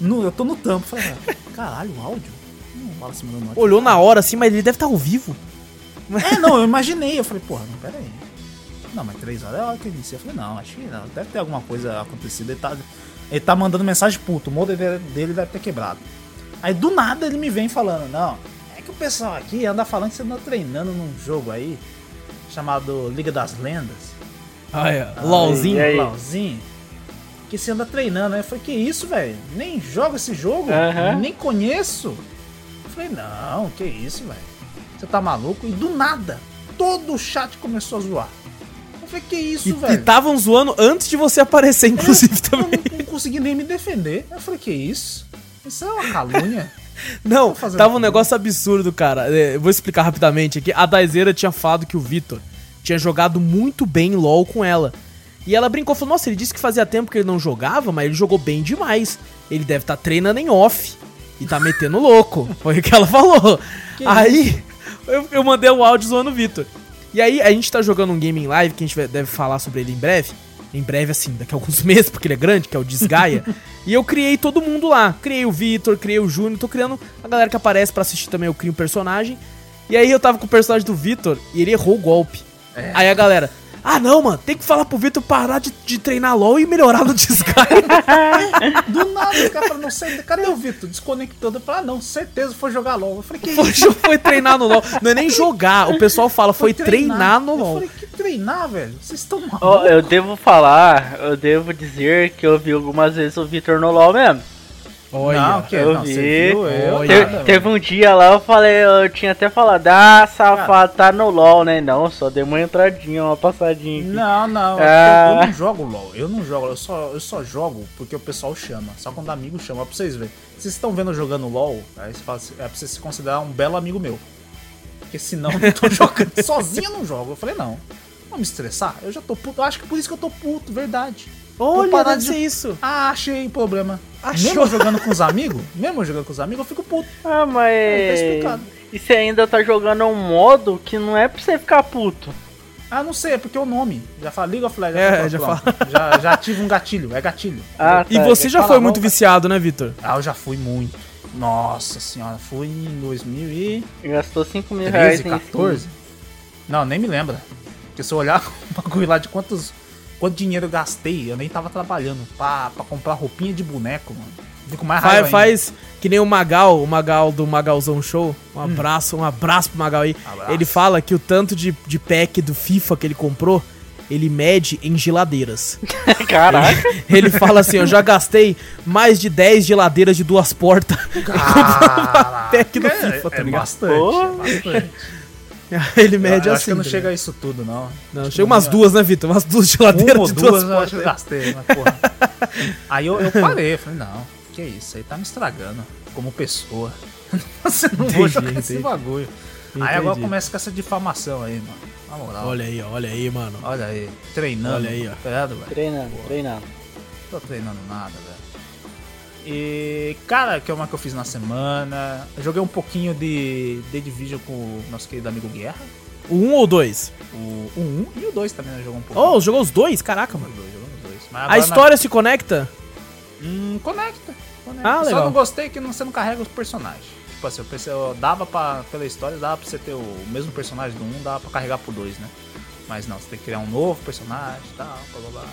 No, eu tô no tampo. Falei, ah, caralho, um áudio? Hum, o Wallace mandando um áudio. Olhou na hora assim, mas ele deve estar ao vivo. É, não, eu imaginei. Eu falei, porra, não, pera aí. Não, mas três horas é a hora que eu disse. Eu falei, não, acho que não, deve ter alguma coisa acontecido. Ele tá, ele tá mandando mensagem puto, o modo dele, dele deve ter quebrado. Aí do nada ele me vem falando, não, é que o pessoal aqui anda falando que você anda treinando num jogo aí, chamado Liga das Lendas. Olha, Ah, LOLzinho. e aí? LOLzinho. Que você anda treinando. Aí eu falei, que isso, velho? Nem jogo esse jogo? Aham. Nem conheço. Eu falei, não, que isso, velho? Você tá maluco? E do nada, todo o chat começou a zoar. Eu falei, que isso, E velho? estavam zoando antes de você aparecer, inclusive, também. Eu não, não consegui nem me defender. Eu falei, que isso? Isso é uma calúnia. Não, tava um negócio absurdo, cara. É, eu vou explicar rapidamente aqui. A Daizeira tinha falado que o Vitor tinha jogado muito bem LOL com ela. E ela brincou, falou, nossa, ele disse que fazia tempo que ele não jogava, mas ele jogou bem demais. Ele deve estar treinando em off. E tá metendo louco. Foi o que ela falou. aí, eu, eu mandei o áudio zoando o Vitor. E aí, a gente tá jogando um game em live, que a gente deve falar sobre ele em breve. Em breve, assim, daqui a alguns meses, porque ele é grande, que é o Desgaia. e eu criei todo mundo lá. Criei o Vitor, criei o Júnior, tô criando a galera que aparece pra assistir também, eu crio um personagem. E aí eu tava com o personagem do Vitor e ele errou o golpe. Aí a galera, ah não, mano, tem que falar pro Vitor parar de, de treinar LOL e melhorar no Desgaia. Do nada, os caras não sei, cadê o Vitor? Desconectou. Eu falei, ah, não, certeza, foi jogar LOL. Eu falei, que foi, isso? foi treinar no LOL. Não é nem jogar, o pessoal fala, foi, treinar. no Eu LOL. falei, que treinar, velho? Vocês estão malucos? Ó, eu devo falar, eu devo dizer que eu vi algumas vezes o Vitor no LoL mesmo. Olha, não, que eu não, vi. você viu? Eu, Olha. teve um dia lá, eu falei, eu tinha até falado, ah, safado, tá no LoL, né? Não, só dei uma entradinha, uma passadinha aqui. Não, não, é Ah. porque eu, eu não jogo LOL. Eu não jogo, eu só, eu só jogo porque o pessoal chama. Só quando amigo chama, pra vocês verem. Vocês estão vendo eu jogando LOL, aí você fala assim, é pra você se considerar um belo amigo meu. Porque senão eu não tô jogando. Sozinho eu não jogo. Eu falei, não. Vou me estressar? Eu já tô puto. Eu acho que por isso que eu tô puto, verdade. Olha, parar deve de- ser isso. Ah, achei problema. Achou? Mesmo jogando com os amigos, mesmo jogando com os amigos, eu fico puto. Ah, É, tá mas. explicado. E você ainda tá jogando um modo que não é pra você ficar puto. Ah, não sei, é porque é o nome. Já fala League of Legends. É, já pronto. já, já tive um gatilho, é gatilho. Ah, E tá. você já fala foi muito viciado, né, Vitor? Ah, eu já fui muito. Nossa senhora, fui em 2013, Gastou 5 mil reais em 14. Não, nem me lembra. Porque se eu olhar o bagulho lá de quantos, quanto dinheiro eu gastei, eu nem tava trabalhando pra, pra comprar roupinha de boneco, mano. Fico mais raiva Faz, ainda. faz que nem o Magal, o Magal do Magalzão Show. Um abraço, um abraço pro Magal aí. Abraço. Ele fala que o tanto de, de pack do FIFA que ele comprou, ele mede em geladeiras. Caraca. Ele fala assim, eu já gastei mais de 10 geladeiras de duas portas. Caraca, pack do é, FIFA, tá é ligado? bastante, é bastante. ele Eu mede acho assim. que eu não tá chega a isso tudo, não. Não, Acho chega que umas duas, né, Vitor? Umas duas geladeiras Uma de duas, duas eu acho que eu gastei, mas porra. Aí eu, eu parei, eu falei, não, que isso, aí tá me estragando como pessoa. Você não vou Entendi, jogar esse entendi. bagulho. Entendi. Aí agora começa com essa difamação aí, mano. Na moral. Olha, Olha aí, olha aí, mano. aí, treinando. Olha aí, ó. tá ligado, treinando, treinando. Tô treinando nada, velho. E, cara, que é uma que eu fiz na semana. Eu joguei um pouquinho de The Division com o nosso querido amigo Guerra. O um ou dois? O 1 um, e o 2 também, né? Jogou um pouquinho. Oh, jogou os dois? Caraca, mano. Os dois, jogamos os dois. A agora na- história se conecta? Hum, conecta. conecta. Ah, Só legal. não gostei que não- você não carrega os personagens. Tipo assim, eu pensei, eu dava pra, pela história, dava pra você ter o mesmo personagem do 1, dava pra carregar pro 2, né? Mas não, você tem que criar um novo personagem e tal, blá blá blá.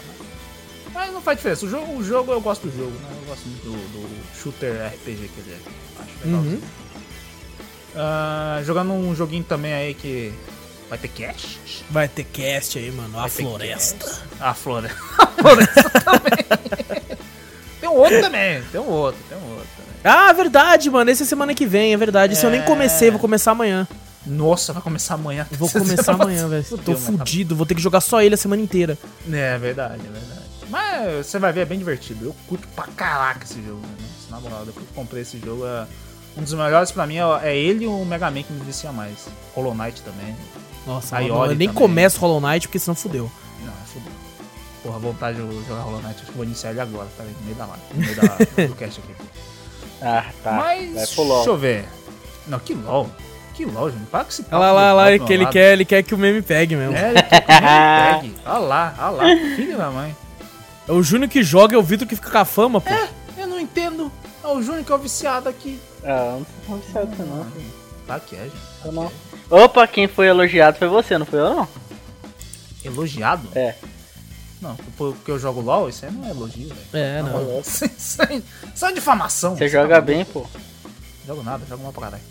Mas não faz diferença. O jogo, o jogo eu gosto do jogo, né? Eu gosto muito do, do shooter RPG que ele é. Acho legal. Uhum. Ah, jogando um joguinho também aí que vai ter cast. Vai ter cast aí, mano. A Vai ter floresta. cast. A floresta. A floresta também. tem um outro também, tem um outro, tem um outro também. Ah, verdade, mano. Esse é semana que vem, é verdade. Esse eu nem É. comecei, vou começar amanhã. Nossa, vai começar amanhã. Vou começar amanhã, velho. Tô fudido, vou ter que jogar só ele a semana inteira. É verdade, é verdade. Mas você vai ver, é bem divertido. Eu curto pra caraca esse jogo, né? Na moral, depois que eu comprei esse jogo, é... um dos melhores pra mim é é ele e o Mega Man que me vicia mais. Hollow Knight também. Nossa, Aí, mano, eu olha nem também. começo Hollow Knight porque senão fudeu. Não, é fodeu. Porra, vontade de jogar Hollow Knight, acho que vou iniciar ele agora, tá no meio da live, no meio da, do cast aqui. Ah, tá. Mas, Vai pro LOL. deixa eu ver. Não, que LOL. Que LOL, gente. Para com esse Olha lá, lá, lá, que ele quer, ele quer que o meme pegue mesmo. É, ele quer que o meme pegue. Olha lá, olha lá. Filho da mãe. É o Júnior que joga, é o Vitor que fica com a fama, pô. É, eu não entendo. É o Júnior que é o viciado aqui. Ah, não tô viciado nisso não. Tá que é, gente. Eu não. Opa, quem foi elogiado foi você, não foi eu não? Elogiado? É. Não, porque eu jogo LOL, isso aí não é elogio, velho. É, não. Isso aí- isso é difamação. Você joga bem, pô. Jogo nada, jogo mal pra caralho.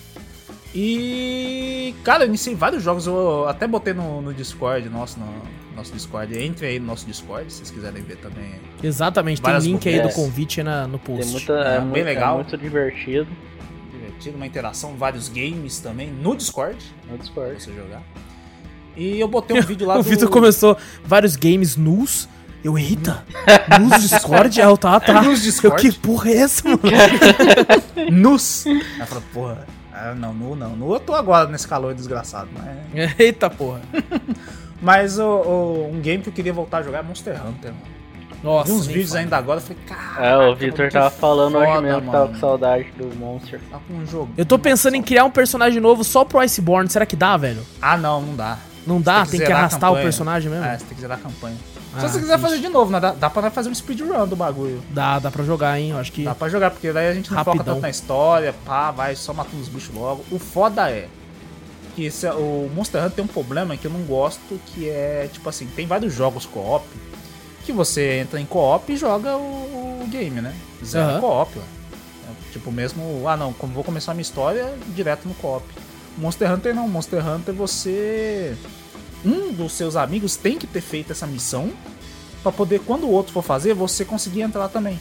E. Cara, eu iniciei vários jogos, eu até botei no, no Discord, nosso, no nosso Discord. Entre aí no nosso Discord, se vocês quiserem ver também. Exatamente, tem link aí do convite aí na, no Tem post. muita, É, é, bem muito, legal. é muito divertido Divertido, uma interação, vários games também no Discord, no pra Discord. você jogar. E eu botei um vídeo lá o do. Vitor começou vários games nus. Eu, eita, nus Discord? Ah, eu, tá, tá. Nus Eu, Discord? que porra é essa, mano? Nus. Aí falou, porra. Ah, não, nu não. Nu eu tô agora nesse calor desgraçado. Mas, Eita porra. Mas o, o- um game que eu queria voltar a jogar é Monster Hunter, mano. Nossa. Vi uns vídeos fala. ainda agora, eu falei, cara. É, o Victor tava falando hoje mesmo que tava com saudade do Monster. Tá com um jogo. Eu tô pensando em criar um personagem novo só pro Iceborne. Será que dá, velho? Ah, não, não dá. Não dá? Tem que zerar a arrastar o personagem mesmo? É, você tem que zerar a campanha. Ah, Se você quiser fazer de novo, né? Dá, dá pra fazer um speedrun do bagulho. Dá, dá pra jogar, hein? Eu acho que. Dá pra jogar, porque daí a gente não foca Rapidão. tanto na história, pá, vai só matando os bichos logo. O foda é que esse, o Monster Hunter tem um problema que eu não gosto, que é, tipo assim, tem vários jogos co-op, que você entra em co-op e joga o, o game, né? Zero Aham. co-op. É, Tipo, mesmo, ah não, como vou começar a minha história, direto no co-op. Monster Hunter não, Monster Hunter você... Um dos seus amigos tem que ter feito essa missão pra poder, quando o outro for fazer, você conseguir entrar também.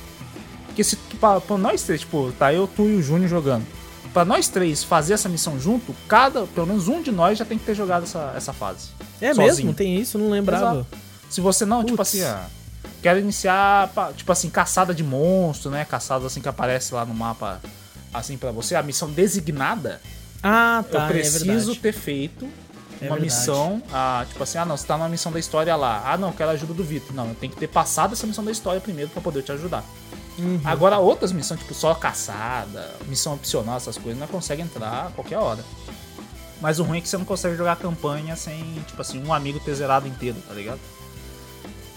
Porque se pra, pra nós três, tipo, tá eu, tu e o Júnior jogando. Pra nós três fazer essa missão junto, cada, pelo menos um de nós já tem que ter jogado essa, essa fase. É sozinho. mesmo? Tem isso? Não lembrava. Exato. Se você não, tipo Putz. assim, ah, quero iniciar, tipo assim, caçada de monstro, né? Caçada assim que aparece lá no mapa, assim pra você, a missão designada, Ah, tá. eu preciso é ter feito É uma verdade. missão, ah, tipo assim, ah não, você tá numa missão da história lá. Ah não, eu quero a ajuda do Vitor. Não, eu tenho que ter passado essa missão da história primeiro pra poder te ajudar. Uhum. Agora outras missões, tipo só caçada, missão opcional, essas coisas, não consegue entrar a qualquer hora. Mas o ruim é que você não consegue jogar a campanha sem, tipo assim, um amigo ter zerado inteiro, tá ligado?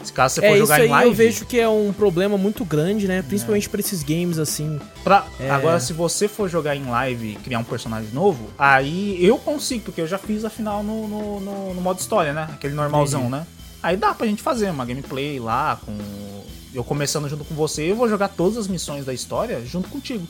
Se caso você for É, isso jogar aí em live. eu vejo que é um problema muito grande, né? Principalmente pra esses games assim. Pra- É. Agora, se você for jogar em live e criar um personagem novo, aí eu consigo, porque eu já fiz a final no, no, no- no modo história, né? Aquele normalzão, né? Aí dá pra gente fazer uma gameplay lá, com eu começando junto com você, eu vou jogar todas as missões da história junto contigo.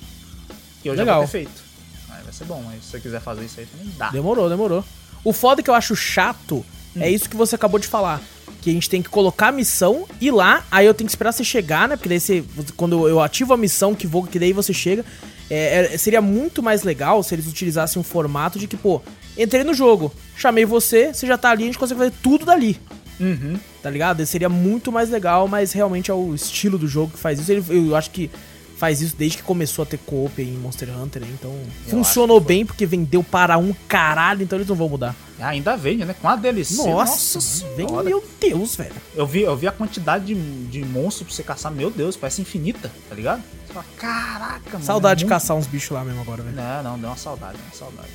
Que eu já Legal. vou ter feito. Aí vai ser bom, mas se você quiser fazer isso aí também dá. Demorou, demorou. O foda que eu acho chato Hum. é isso que você acabou de falar. Que a gente tem que colocar a missão, ir lá, aí eu tenho que esperar você chegar, né? Porque daí você. Quando eu ativo a missão, que vou, que daí você chega. é, é, seria muito mais legal se eles utilizassem um formato de que, pô, entrei no jogo, chamei você, você já tá ali, a gente consegue fazer tudo dali. Uhum. Tá ligado? Seria muito mais legal, mas realmente é o estilo do jogo que faz isso. Ele, eu acho que faz isso desde que começou a ter co-op em Monster Hunter, né? Então funcionou bem porque vendeu para um caralho, então eles não vão mudar. Ah, Ainda vende, né? Com a DLC. Nossa, vem, senhora. meu Deus, velho. Eu vi, eu vi a quantidade de, de monstros pra você caçar, meu Deus, parece infinita, tá ligado? Você fala, Caraca, mano. Saudade é de muito caçar uns bichos lá mesmo agora, velho. Não, não, deu uma saudade, uma saudade.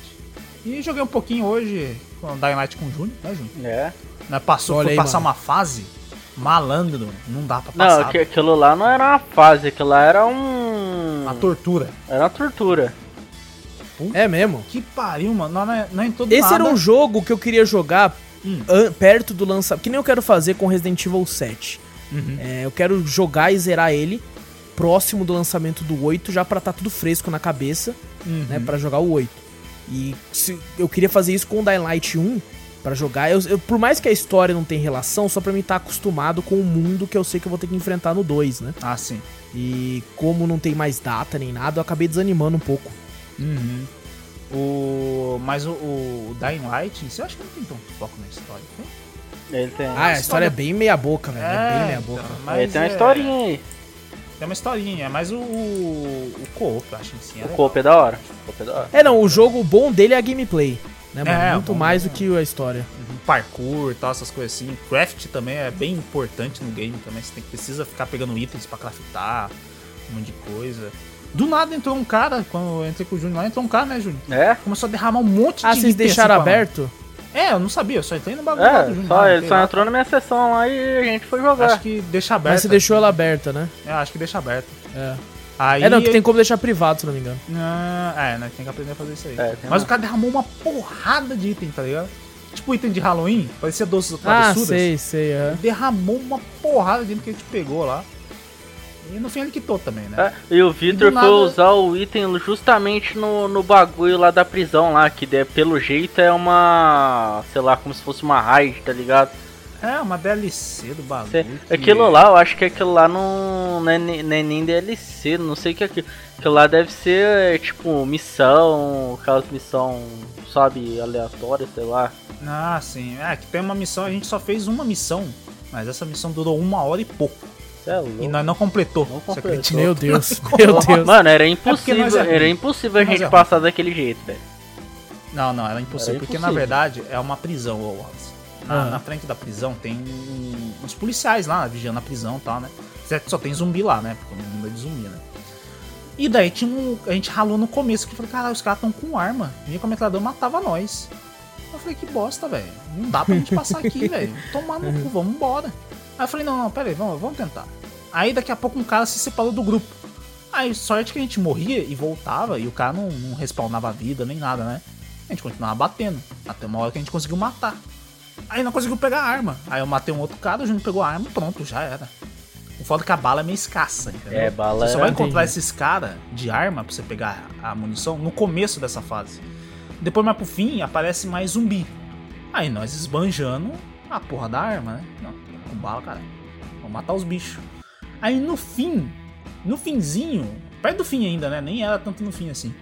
E joguei um pouquinho hoje com o Dying Light com o Júnior, né, Júnior? É. Né, Passou, Olha foi aí, passar mano. uma fase, malandro, não dá pra Não, passar. aqu- aquilo lá não era uma fase, aquilo lá era um. Uma tortura. Era uma tortura. É mesmo. Que pariu, mano. Não, não é, não é em todo Esse nada. era um jogo que eu queria jogar Hum. perto do lançamento. Que nem eu quero fazer com Resident Evil 7. Uhum. É, eu quero jogar e zerar ele próximo do lançamento do 8, já pra tá tudo fresco na cabeça, Uhum. né? Pra jogar o 8. E se, eu queria fazer isso com o Dying Light 1 pra jogar. Eu, eu- por mais que a história não tenha relação, só pra mim estar acostumado com o mundo que eu sei que eu vou ter que enfrentar no 2, né? Ah, sim. E como não tem mais data nem nada, eu acabei desanimando um pouco. Uhum. O... Mas o, o Dying Light, você acha que não tem tanto foco na história? Tem? Ele tem. Ah, a história é bem meia boca, velho. É, bem meia boca. então, Ele mas tem uma é- historinha aí. Tem uma historinha, mas o, o, o co-op, eu acho em si. é O coop é da hora. O coop é da hora. É, não, o jogo bom dele é a gameplay. Né, mano? É, Muito bom mais do que a história. Uhum, parkour e tal, essas coisas assim. Craft também é bem importante no game também. Você tem, precisa ficar pegando itens pra craftar, um monte de coisa. Do nada entrou um cara, quando eu entrei com o Júnior lá, entrou um cara, né, Júnior? É? Começou a derramar um monte Ah, de vocês item deixaram assim aberto? É, eu não sabia, eu só entrei no bagulho lá do É, Júnior. só, ele só lá. entrou na minha sessão lá e a gente foi jogar. Acho que deixa aberto. Mas você deixou ela aberta, né? Eu acho que deixa aberto. É. Aí É, não, que tem como deixar privado, se não me engano. Ah, é, né? Tem que aprender a fazer isso aí. É, Mas uma- o cara derramou uma porrada de item, tá ligado? Tipo item de Halloween, parecia doces Ah, travessuras. sei, sei, é. Ele derramou uma porrada de item que a gente pegou lá. E no fim ele quitou também, né? É, e o Victor foi nada- usar o item justamente no, no bagulho lá da prisão lá, que de- pelo jeito é uma. sei lá, como se fosse uma raid, tá ligado? É, uma DLC do bagulho. Cê- que- Aquilo lá, eu acho que aquilo lá não, não, é, não é nem DLC, não sei o que é aquilo. Aquilo lá deve ser tipo missão, aquelas missão, sabe, aleatória, sei lá. Ah, sim. É, que tem uma missão, a gente só fez uma missão. Mas essa missão durou uma hora e pouco. É louco. E nós não completou. Não completou. Meu Deus, meu Deus. Mano, era nós impossível, é era impossível a gente é passar daquele jeito, velho. Não, não, era impossível. Era Porque na verdade é uma prisão, Wallace. Na, Ah. na frente da prisão tem uns policiais lá, vigiando a prisão e tal, né? Certo só tem zumbi lá, né? Porque o mundo é de zumbi, né? E daí tinha um, a gente ralou no começo que eu falei, caralho, os caras estão com arma. Vinha com a metralhadora matava nós. Eu falei, que bosta, velho. Não dá pra gente passar aqui, velho. Tomar no cu, vamos embora. Aí eu falei, não, não, pera aí, vamos, vamos tentar. Aí daqui a pouco um cara se separou do grupo. Aí sorte que a gente morria e voltava e o cara não, não respawnava a vida nem nada, né? A gente continuava batendo. Até uma hora que a gente conseguiu matar. Aí não conseguiu pegar a arma. Aí eu matei um outro cara, o Júnior pegou a arma pronto, já era. O foda é que a bala é meio escassa, entendeu? É, bala Você só é- vai encontrar Entendi. esses caras de arma pra você pegar a munição no começo dessa fase. Depois, mais pro fim, aparece mais zumbi. Aí nós esbanjando a porra da arma, né? Não, com bala, cara. Vamos matar os bichos. Aí no fim, no finzinho, perto do fim ainda, né? Nem era tanto no fim assim.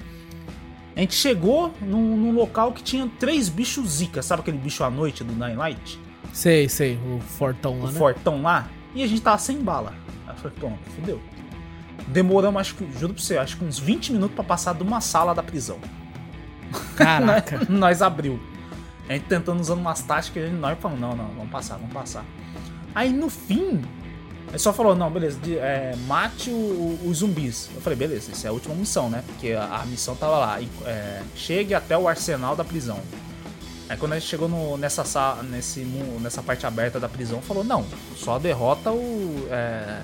A gente chegou num, num local que tinha três bichos zica, sabe aquele bicho à noite do Nine Light? Sei, sei, o fortão o lá, né? fortão lá, e a gente tava sem bala. Aí eu falei, pronto, fudeu. Demoramos, acho que, juro pra você, acho que uns 20 minutos pra passar de uma sala da prisão. Caraca. nós abriu. A gente tentando usando umas táticas, e nós falamos, não, não, vamos passar, vamos passar. Aí no fim, ele só falou, não, beleza, de- é, mate os zumbis. Eu falei, beleza, essa é a última missão, né? Porque a, a missão tava lá, e, é, chegue até o arsenal da prisão. Aí quando a gente chegou no- nessa, sa- nesse, nessa parte aberta da prisão, falou, não, só derrota o... É,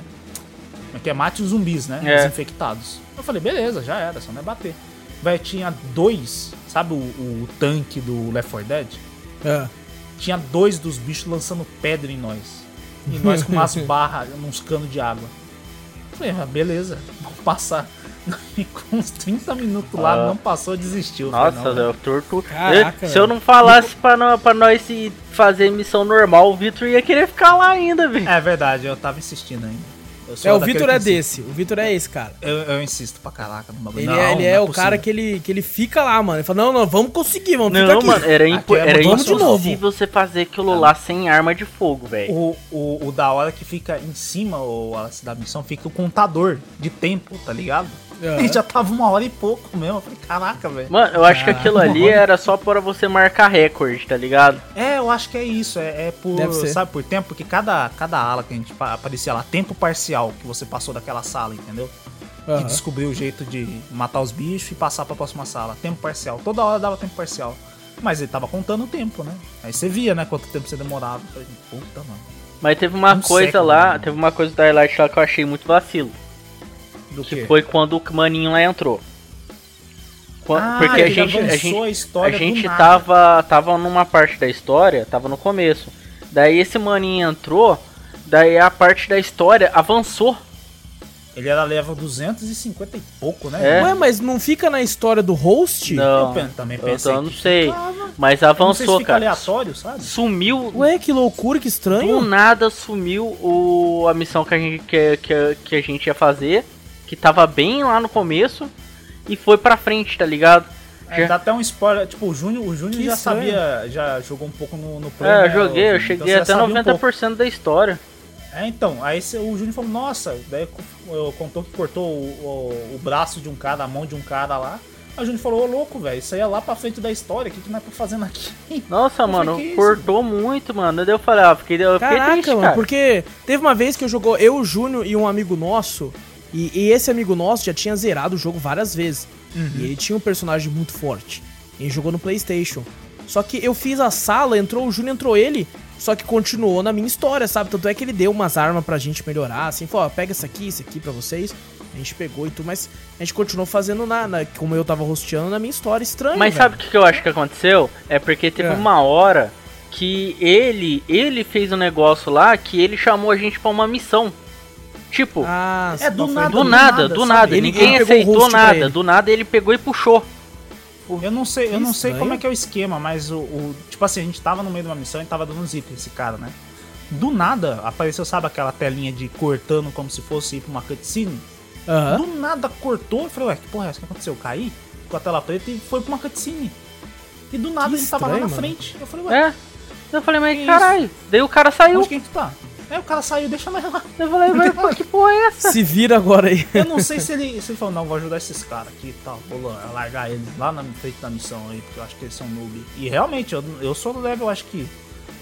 é que é? Mate os zumbis, né? É. Os infectados. Eu falei, beleza, já era, só não é bater. Vai, tinha dois, sabe o, o tanque do Left 4 Dead? É. Tinha dois dos bichos lançando pedra em nós. E nós com umas barras, uns canos de água. Falei, ah, beleza, vamos passar. E com uns 30 minutos lá, Ah. não passou, desistiu. Falei, Nossa, não, eu torto. Caraca, Eu- se eu não falasse pra, nó- pra nós fazer missão normal, o Victor ia querer ficar lá ainda, velho. É verdade, eu tava insistindo ainda. É, o Vitor é desse. O Vitor é esse, cara. Eu, eu insisto pra caraca no bagulho. Ele Não, é, ele não é o possível. cara que ele, que ele fica lá, mano. Ele fala, não, não, vamos conseguir, vamos ficar Não, aqui. mano, era, impo Aqui é era vamos de impossível você fazer aquilo lá sem arma de fogo, velho. O, o, o da hora que fica em cima o, da missão fica o contador de tempo, tá ligado? Aham. E já tava uma hora e pouco mesmo. Eu falei, caraca, velho. Mano, eu acho que aquilo ali mano. era só para você marcar recorde, tá ligado? É, eu acho que é isso. É, é por, sabe, por tempo, porque cada, cada ala que a gente pa- aparecia lá, tempo parcial que você passou daquela sala, entendeu? E Aham. descobriu o jeito de matar os bichos e passar pra próxima sala. Tempo parcial. Toda hora dava tempo parcial. Mas ele tava contando o tempo, né? Aí você via, né, quanto tempo você demorava. Eu falei, puta, mano. Mas teve uma Um coisa século, lá, mano. teve uma coisa do Highlight lá que eu achei muito vacilo. Do Que quê? foi quando o maninho lá entrou. Qua- Ah, Porque a gente, a avançou gente, a história a do gente nada. tava, tava numa parte da história, tava no começo. Daí esse maninho entrou, daí a parte da história avançou. Ele era level 250 e pouco, né? É. Ué, mas não fica na história do host? Não, Eu também eu pensei tô- não que sei. ficava. Mas Eu não sei se avançou, fica cara. aleatório, sabe? Sumiu, Ué, que loucura, que do estranho. nada sumiu o, a missão que a, gente, que, que, que a gente ia fazer, que tava bem lá no começo, e foi pra frente, tá ligado? É, Já- dá até um spoiler, tipo, o Júnior, o Júnior Que já estranho. sabia, já jogou um pouco no, no Play, É, eu né, joguei, eu Júnior? cheguei Então até sabia um pouco. 90% da história. É, então, aí o Júnior falou, nossa, daí eu contou que cortou o, o, o braço de um cara, a mão de um cara lá. Aí o Júnior falou, ô louco, velho, isso aí é lá pra frente da história, o que, que nós tá fazendo aqui? Nossa, Eu falei, mano, "Que isso, cortou muito, mano. Daí eu falei, ah, fiquei, eu fiquei Caraca, triste, mano, cara. porque teve uma vez que eu jogou eu, o Júnior e um amigo nosso E, e esse amigo nosso já tinha zerado o jogo várias vezes. E ele tinha um personagem muito forte. E ele jogou no PlayStation. Só que eu fiz a sala, entrou o Júnior, entrou ele. Só que continuou na minha história, sabe? Tanto é que ele deu umas armas pra gente melhorar, assim, falou, ó, pega essa aqui, isso aqui pra vocês. A gente pegou e tudo, mas a gente continuou fazendo na, na- como eu tava rosteando na minha história estranha. Mas velho. sabe o que que eu acho que aconteceu? É porque teve É. uma hora que ele, ele fez um negócio lá que ele chamou a gente pra uma missão. Tipo, Ah, É, do nada, do nada, do nada. Ele- Ninguém aceitou nada. Do nada ele pegou e puxou. Eu não sei, eu não sei Estranho. como é que é o esquema, mas o, o- Tipo assim, a gente tava no meio de uma missão e tava dando um zip esse cara, né? Do nada apareceu, sabe, aquela telinha de cortando como se fosse ir pra uma cutscene? Aham. Do nada cortou, eu falei, ué, que porra é essa? O que aconteceu? Eu caí com a tela preta e foi pra uma cutscene. E do nada Que ele tava lá na estranho, mano. frente. Eu falei, ué, É. Eu falei, mas caralho. Daí o cara saiu. onde que a gente tá? Aí o cara saiu, deixa nós lá. Eu falei, mas pô, que porra é essa? Se vira agora aí. Eu não sei se ele, se ele falou, não, vou ajudar esses caras aqui e tal, vou largar eles lá na frente da missão aí, porque eu acho que eles são noob. E realmente, eu, eu sou do level, acho que.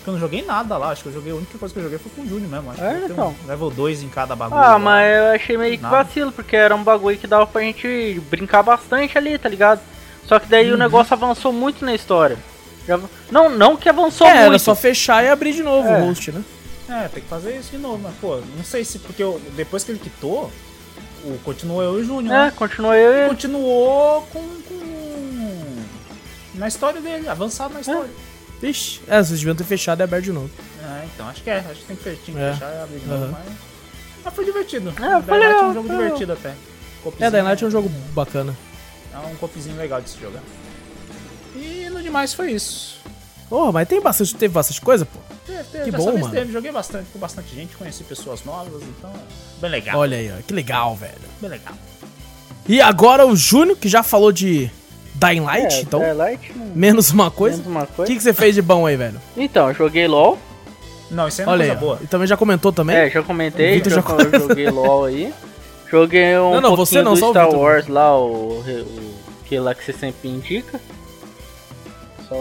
que eu não joguei nada lá, acho que eu joguei, a única coisa que eu joguei foi com o Júnior mesmo. Acho É, então. um level 2 em cada bagulho. Ah, lá. mas eu achei meio que Nada. vacilo, porque era um bagulho que dava pra gente brincar bastante ali, tá ligado? Só que daí o negócio avançou muito na história. Não, não que avançou É, muito. era só fechar e abrir de novo É. o host, né? É, tem que fazer isso de novo, mas pô, não sei se. Porque eu- depois que ele quitou, o, continuou eu e o Júnior. É, né? continua eu e Continuou com, com. Na história dele, avançado na história. Ixi, é, vocês deviam ter fechado e aberto de novo. É, então acho que é, acho que tem que, fe- tinha que É. fechar e abrir de novo, Aham. mas. Mas foi divertido. É, foi é legal, um jogo foi divertido até. É, Dying Light é um jogo bacana. É um copzinho legal de se jogar. E no demais foi isso. Porra, mas tem bastante, teve bastante coisa, pô. Teve, Que dessa bom, vez mano. teve, joguei bastante com bastante gente, conheci pessoas novas, então bem legal. Olha aí, ó, que legal, velho. Bem legal. E agora o Júnior, que já falou de Dying Light, É, então, Dying Light, menos uma coisa. menos uma O coisa. que, que você fez de bom aí, velho? Então, eu joguei LOL. Não, isso aí é uma Olha aí, coisa ó. boa. E também já comentou também? É, já comentei, O Vitor já, já comentou. joguei LOL aí. Joguei um Não, não, pouquinho você não, do só o Star. Wars lá, o, o que lá que você sempre indica.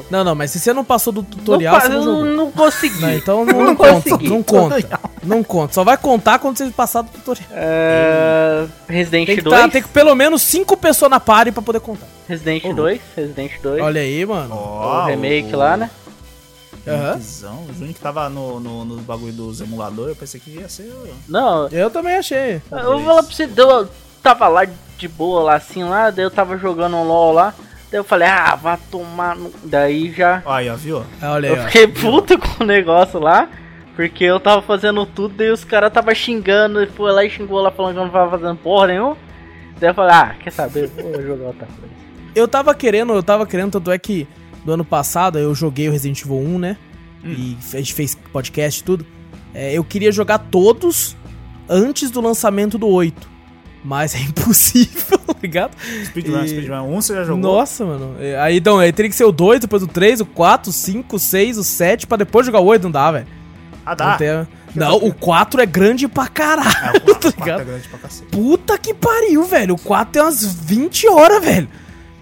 Só... Não, não, mas se você não passou do tutorial, não, você pa- não eu jogou. não consegui. Não, então não, Não não conta, consegui. não conta. Não conta. Só vai contar quando você passar do tutorial. É, Resident Tem que, 2. tá, tem que pelo menos cinco pessoas na party pra poder contar. Resident Ô, 2. Resident 2. Olha aí, mano. o remake lá, né? Aham. Visão. O Júnior que tava no, no, no bagulho dos emuladores, eu pensei que ia ser. Não, Eu também achei. eu vou falar pra você, eu tava lá de boa lá assim lá, daí eu tava jogando um LOL lá. Daí eu falei, ah, vai tomar no... Daí já. Aí, ó, viu? Olha aí, Eu ó. fiquei puto com o negócio lá. Porque eu tava fazendo tudo, daí os caras tava xingando, e foi lá e xingou lá falando que eu não tava fazendo porra nenhuma. Daí eu falei, ah, quer saber? Vou jogar outra coisa. Eu tava querendo, eu tava querendo, tanto é que do ano passado eu joguei o Resident Evil 1, né? E a gente fez podcast e tudo. É, eu queria jogar todos antes do lançamento do 8. Mas é impossível, tá ligado? Speedrun, E- Speedrun 1 você já jogou? Nossa, mano. É, Aí, então, aí teria que ser o 2, depois o 3, o 4, o 5, o 6, o 7, pra depois jogar o 8, não dá, velho. Ah, dá. Não, tem- não, o 4 é grande pra É, caralho, o 4, tá o 4 é ligado? grande pra cacete. Puta que pariu, velho. O 4 tem umas 20 horas, velho.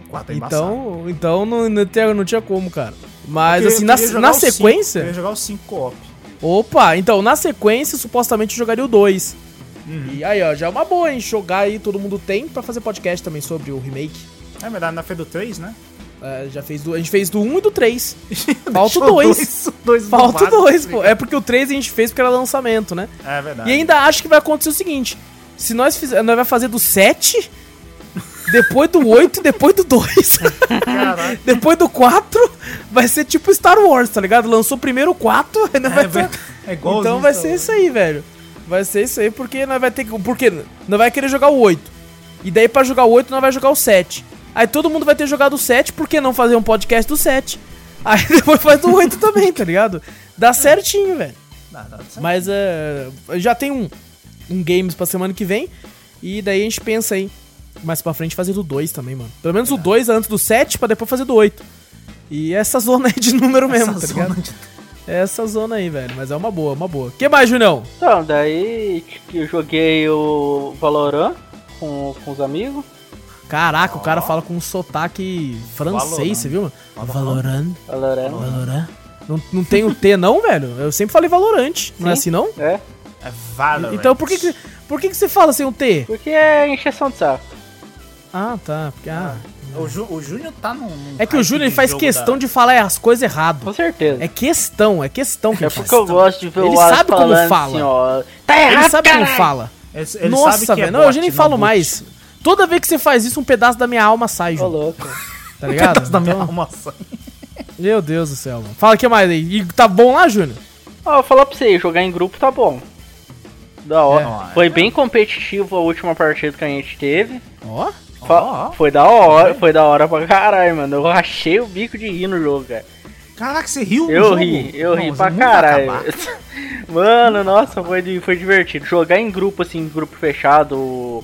O 4 é embaçado. Então, então não, não, tinha, não tinha como, cara. Mas assim, na, na sequência. Eu queria jogar o 5 co-op. Opa, então, na sequência, supostamente eu jogaria o 2. Uhum. E aí, ó, já é uma boa, hein? Jogar aí, todo mundo tem, pra fazer podcast também sobre o remake. É verdade, na fez do 3, né? É, já fez do, a gente fez do 1 e do 3. Falta o Deixou 2. dois- dois Falta o bobados, 2, tá pô. É porque o 3 a gente fez porque era lançamento, né? É verdade. E ainda acho que vai acontecer o seguinte: se nós fizermos, nós vai fazer do 7, depois do 8 e depois do 2. Caralho. depois do 4, vai ser tipo Star Wars, tá ligado? Lançou primeiro o 4, ainda vai É, ter- ver- é igual Então vai ser isso aí, velho. Vai ser isso aí, porque nós vai ter que. Porque nós vai querer jogar o 8. E daí pra jogar o 8, nós vai jogar o 7. Aí todo mundo vai ter jogado o 7, por que não fazer um podcast do 7? Aí depois faz do 8 também, tá ligado? Dá certinho, velho. Dá, dá certo. Mas é. Já tem um, um games pra semana que vem. E daí a gente pensa aí. Mais pra frente fazer do 2 também, mano. Pelo menos o 2 antes do 7 pra depois fazer do 8. E essa zona aí de número mesmo, Essa tá ligado? de- Essa zona aí, velho. Mas é uma boa, uma boa. que mais, Junão? Então, daí eu joguei o Valorant com, com os amigos. Caraca, o cara fala com um sotaque francês, Valorant. você viu? Valorant. Valorant. Valorant. Não, não tem o T não, velho? Eu sempre falei Valorante. Não é Sim. assim, não? É. É Valorant. Então por que, que, Por que, que você fala sem o T? Porque é encheção de saco. Ah, tá. Porque, ah. O, Ju, o Júnior tá num. num É que o Júnior ele faz questão da- de falar as coisas errado. Com certeza. É questão, é questão que É ele faz. porque eu gosto de ver Ele o Wallace sabe como fala. assim, ó. Tá errado, Ele sabe como fala. Ele, ele Nossa, sabe que é velho. Não, bot, eu já nem não falo boot. mais. Toda vez que você faz isso, um pedaço da minha alma sai, Ô, Júnior. louco. Tá ligado? Pedaço da minha Então, alma sai. Meu Deus do céu, mano. Fala o que mais aí. E tá bom lá, Júnior? Ó, eu falar pra você, jogar em grupo tá bom. Da hora. É. Foi bem competitivo a última partida que a gente teve. Ó. Fa- Ó. Foi da hora, foi da hora pra caralho, mano. Eu rachei o bico de rir no jogo, cara. Caraca, você riu Eu jogo? ri, eu ri Não, pra você nunca caralho. Mano, nossa, foi, foi divertido. Jogar em grupo, assim, grupo fechado,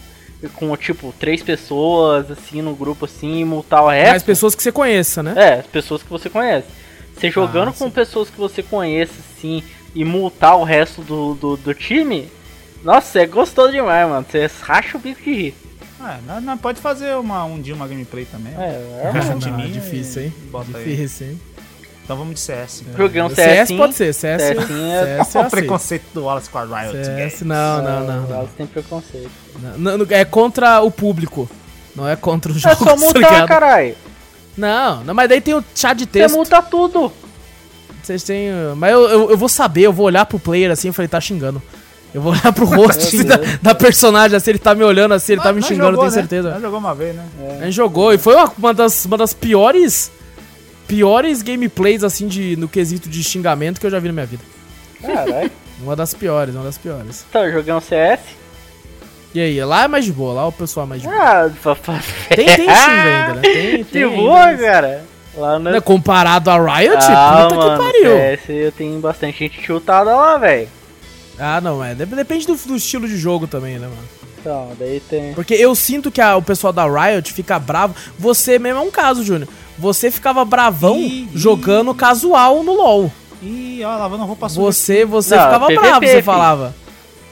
com tipo três pessoas, assim, no grupo, assim, e multar o resto. Mais pessoas que você conheça, né? É, as pessoas que você conhece. Você jogando Ah, com pessoas que você conhece, assim, e multar o resto do, do, do time, nossa, é gostoso demais, mano. Você racha o bico de rir. Ah, nós, nós pode fazer uma, um dia uma gameplay também. É, é Deixa bom. um timinho é difícil, hein? bota aí. difícil, hein? Então vamos de CS. Então. Joguei um CS, CS. pode ser, CS. CS é- CS, Olha eu o aceito. preconceito do Wallace com a Riot CS, não, não, não. não. Elas têm preconceito. Não, não, É contra o público. Não é contra o É jogo. só tá multar, caralho. Não, não, mas daí tem o chat de Você texto. multa tudo. Vocês têm. Mas eu, eu, eu vou saber, eu vou olhar pro player assim e falei, tá xingando. Eu vou olhar pro rosto assim, da, da personagem, assim, ele tá me olhando assim, ele tá me xingando, eu jogou, tenho né? certeza. Nós jogou uma vez, né? A gente jogou e foi uma, uma das, uma das piores. Piores gameplays, assim, de, no quesito de xingamento que eu já vi na minha vida. Caralho. Uma das piores, uma das piores. Então, eu joguei um CS. E aí, lá é mais de boa, lá o pessoal é mais de boa. Ah, fa- Tem, tem xinga ainda, né? Tem, tem De boa, mas- cara. Lá no. Né, Comparado a Riot, ah, puta mano, que pariu. CS eu tenho bastante gente chutada lá, velho. Ah, não, é. dep- Depende do, do estilo de jogo também, né, mano? Então, daí tem. Porque eu sinto que a- o pessoal da Riot fica bravo. Você mesmo é um caso, Júnior. Você ficava bravão Ih, jogando casual no LoL. Ih, ó, lavando roupa suja. Você, você Não, ficava PVP, bravo, você falava.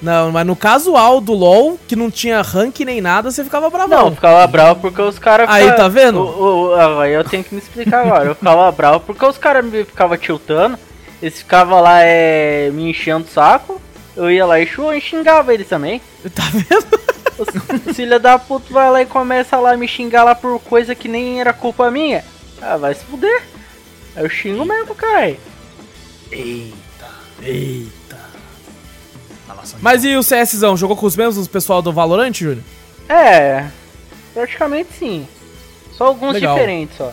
Não, mas no casual do LoL, que não tinha rank nem nada, você ficava bravão. Não, eu ficava bravo porque os caras. Aí, tá vendo? O, o- ah, Aí eu tenho que me explicar agora. Eu ficava bravo porque os caras me ficavam tiltando. Eles ficavam lá é, me enchendo o saco. Eu ia lá e e xingava eles também. Tá vendo? Os filha da puta vai lá e começa lá a me xingar lá por coisa que nem era culpa minha. Ah, vai se fuder. Aí eu xingo mesmo, cara. Eita. Mas e o CSzão? Jogou com os mesmos pessoal do Valorant, Júnior? É, praticamente sim. Só alguns Legal. diferentes só.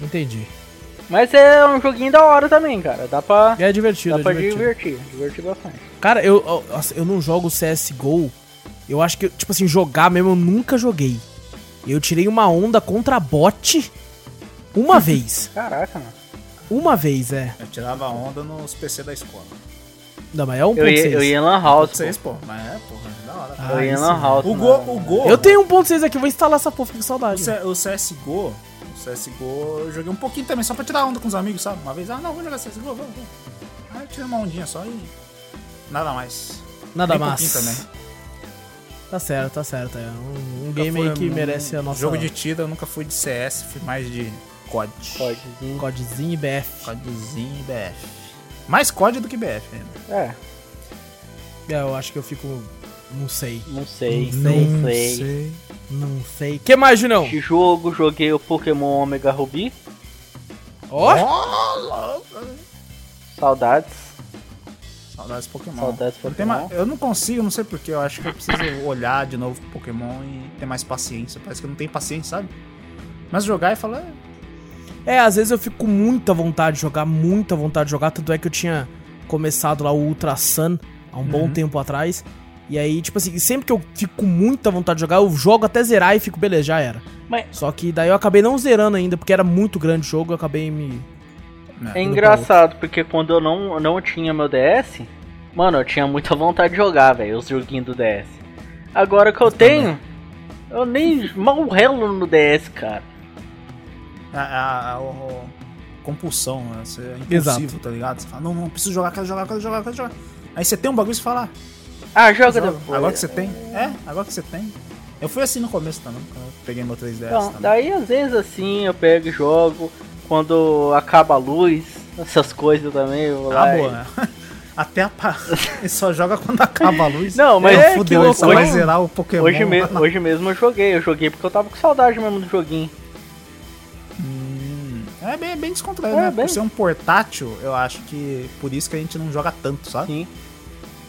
Entendi. Mas é um joguinho da hora também, cara. Dá pra, É divertido, dá é pra divertido. divertir. Divertir bastante. Cara, eu, eu, eu não jogo CSGO. Eu acho que, tipo assim, jogar mesmo eu nunca joguei. Eu tirei uma onda contra bot uma vez. Caraca, mano. Uma vez, é. Eu tirava onda nos PC da escola. Não, mas é 1.6. Eu ia, eu ia em Lan House. pô. Mas é, porra, é da hora. Ah, Eu ia em Lan mesmo. House. o mano. Go, o Go. Eu tenho 1.6 aqui, vou instalar essa porra, fico com O, saudade. C- o CSGO, o CSGO, eu joguei um pouquinho também, só pra tirar onda com os amigos, sabe? Uma vez, ah, não, vamos jogar CSGO, vamos, vamos. Aí eu tirei uma ondinha só e. Nada mais. Nada bem mais. pouquinho também. Tá certo, tá certo. É um, um game aí que um merece a nossa. Jogo de tiro, eu nunca fui de CS, fui mais de COD. Codezinho. Codezinho e BF. CODzinho e BF. Mais COD do que BF ainda. É, É, eu acho que eu fico. Não sei. não sei. Não Não sei. Não sei. que mais, Junão? Jogo, joguei o Pokémon Omega Ruby. Ó! Saudades. Saudades Pokémon. Saudades Eu, tenho Pokémon. eu não consigo, não sei porquê. Eu acho que eu preciso olhar de novo pro Pokémon e ter mais paciência. Parece que eu não tenho paciência, sabe? Mas jogar e falar. "É, É, às vezes eu fico com muita vontade de jogar, muita vontade de jogar. Tanto é que eu tinha começado lá o Ultra Sun há um bom Uhum. tempo atrás. E aí, tipo assim, sempre que eu fico com muita vontade de jogar, eu jogo até zerar e fico, beleza, já era. Mas Só que daí eu acabei não zerando ainda, porque era muito grande o jogo, eu acabei me. né. é engraçado, porque quando eu não, não tinha meu DS, mano, eu tinha muita vontade de jogar, velho, os joguinhos do DS. Agora que eu tenho, eu nem mal relo no DS, cara. A, a- a- o- compulsão, né? Você é impulsivo, Exato. tá ligado? Você fala, não, não, preciso jogar, quero jogar, quero jogar, quero jogar. Aí você tem um bagulho e você fala, Ah, joga depois. agora que você tem. É, agora que você tem. Eu fui assim no começo também, quando eu peguei meu 3DS Então, também. daí às vezes assim eu pego e jogo, quando acaba a luz, essas coisas também, eu vou lá Ah, e- boa, né? Até a Ele só joga quando acaba a luz. Não, mas é, é, fudeu, que ele só vai zerar o Pokémon. Hoje, me- hoje mesmo eu joguei, eu joguei porque eu tava com saudade mesmo do joguinho. É bem, bem descontraído, É, né? bem. Por ser um portátil, eu acho que por isso que a gente não joga tanto, sabe? Sim.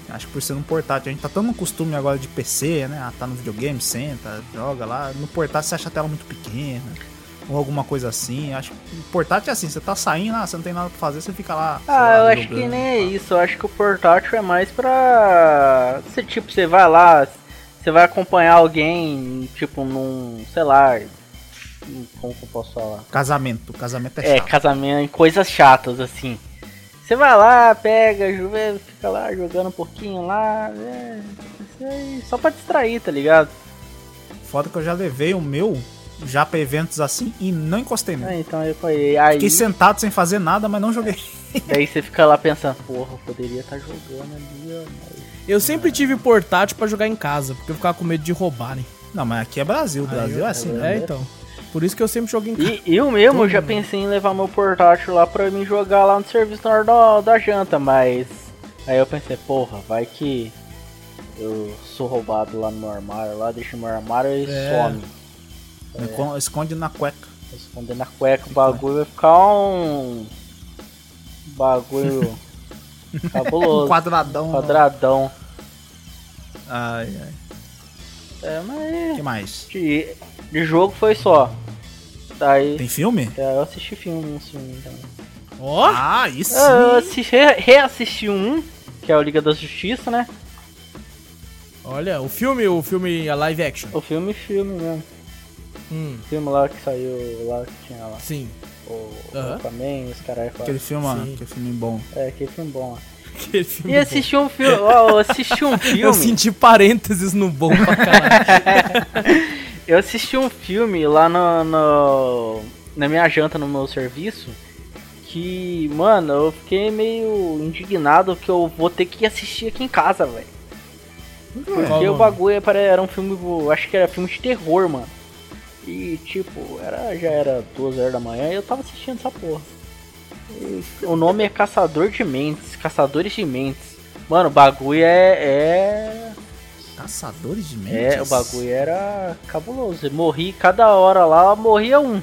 Acho que por ser um portátil, a gente tá tão no costume agora de PC, né? Ah, tá no videogame, senta, joga lá. No portátil você acha a tela muito pequena. Ou alguma coisa assim. Acho que o portátil é assim, você tá saindo, ah, você não tem nada pra fazer, você fica lá. Ah, lá, eu acho que nem é isso. Eu acho que o portátil é mais pra. Você, tipo, você vai lá, você vai acompanhar alguém, tipo, num. sei lá. Como que eu posso falar? Casamento, casamento é, É, chato. casamento em coisas chatas, assim. Você vai lá, pega, fica lá jogando um pouquinho lá. É, isso aí, só pra distrair, tá ligado? Foda que eu já levei o meu já pra eventos assim e não encostei nele. É, então eu falei, aí. Fiquei sentado sem fazer nada, mas não joguei. Daí você fica lá pensando, porra, eu poderia estar jogando ali, mas- Eu sempre tive portátil pra jogar em casa, porque eu ficava com medo de roubarem. Não, mas aqui é Brasil, Brasil é assim, né? É, então. Por isso que eu sempre joguei em casa. E eu mesmo já pensei em levar meu portátil lá pra mim jogar lá no serviço na hora da, da janta, mas. Aí eu pensei, porra, vai que eu sou roubado lá no meu armário, lá deixo meu armário e É. some. Enco- Esconde na cueca. Esconder na cueca o bagulho vai ficar um. Bagulho Um cabuloso. quadradão. Quadradão. Ai, ai. É, mas. Que mais? De, de jogo foi só. Daí. Tem filme? é, eu assisti filme, um filme também. Ó! Ah, isso É, Eu assisti, re- reassisti um, que é o Liga da Justiça, né? Olha, o filme, o filme a live action. O filme, filme mesmo. Hum, O filme lá que saiu, lá que tinha lá. sim. O Aham. Aquaman, os caras Aquele filme, Sim. aquele filme bom. É, que filme bom. Aquele filme E bom. assisti um filme, ó, assisti um filme. Eu senti parênteses no bom pra caralho. Eu assisti um filme lá no, no- na minha janta no meu serviço que, mano, eu fiquei meio indignado que eu vou ter que assistir aqui em casa, velho. Qual Porque o bagulho era, era um filme, acho que era filme de terror, mano. E tipo, era, já era duas horas da manhã e eu tava assistindo essa porra. E o nome é Caçador de Mentes, Caçadores de Mentes. Mano, o bagulho é. é Caçadores de mentes? é, o bagulho era cabuloso. Eu morri cada hora lá, morria um.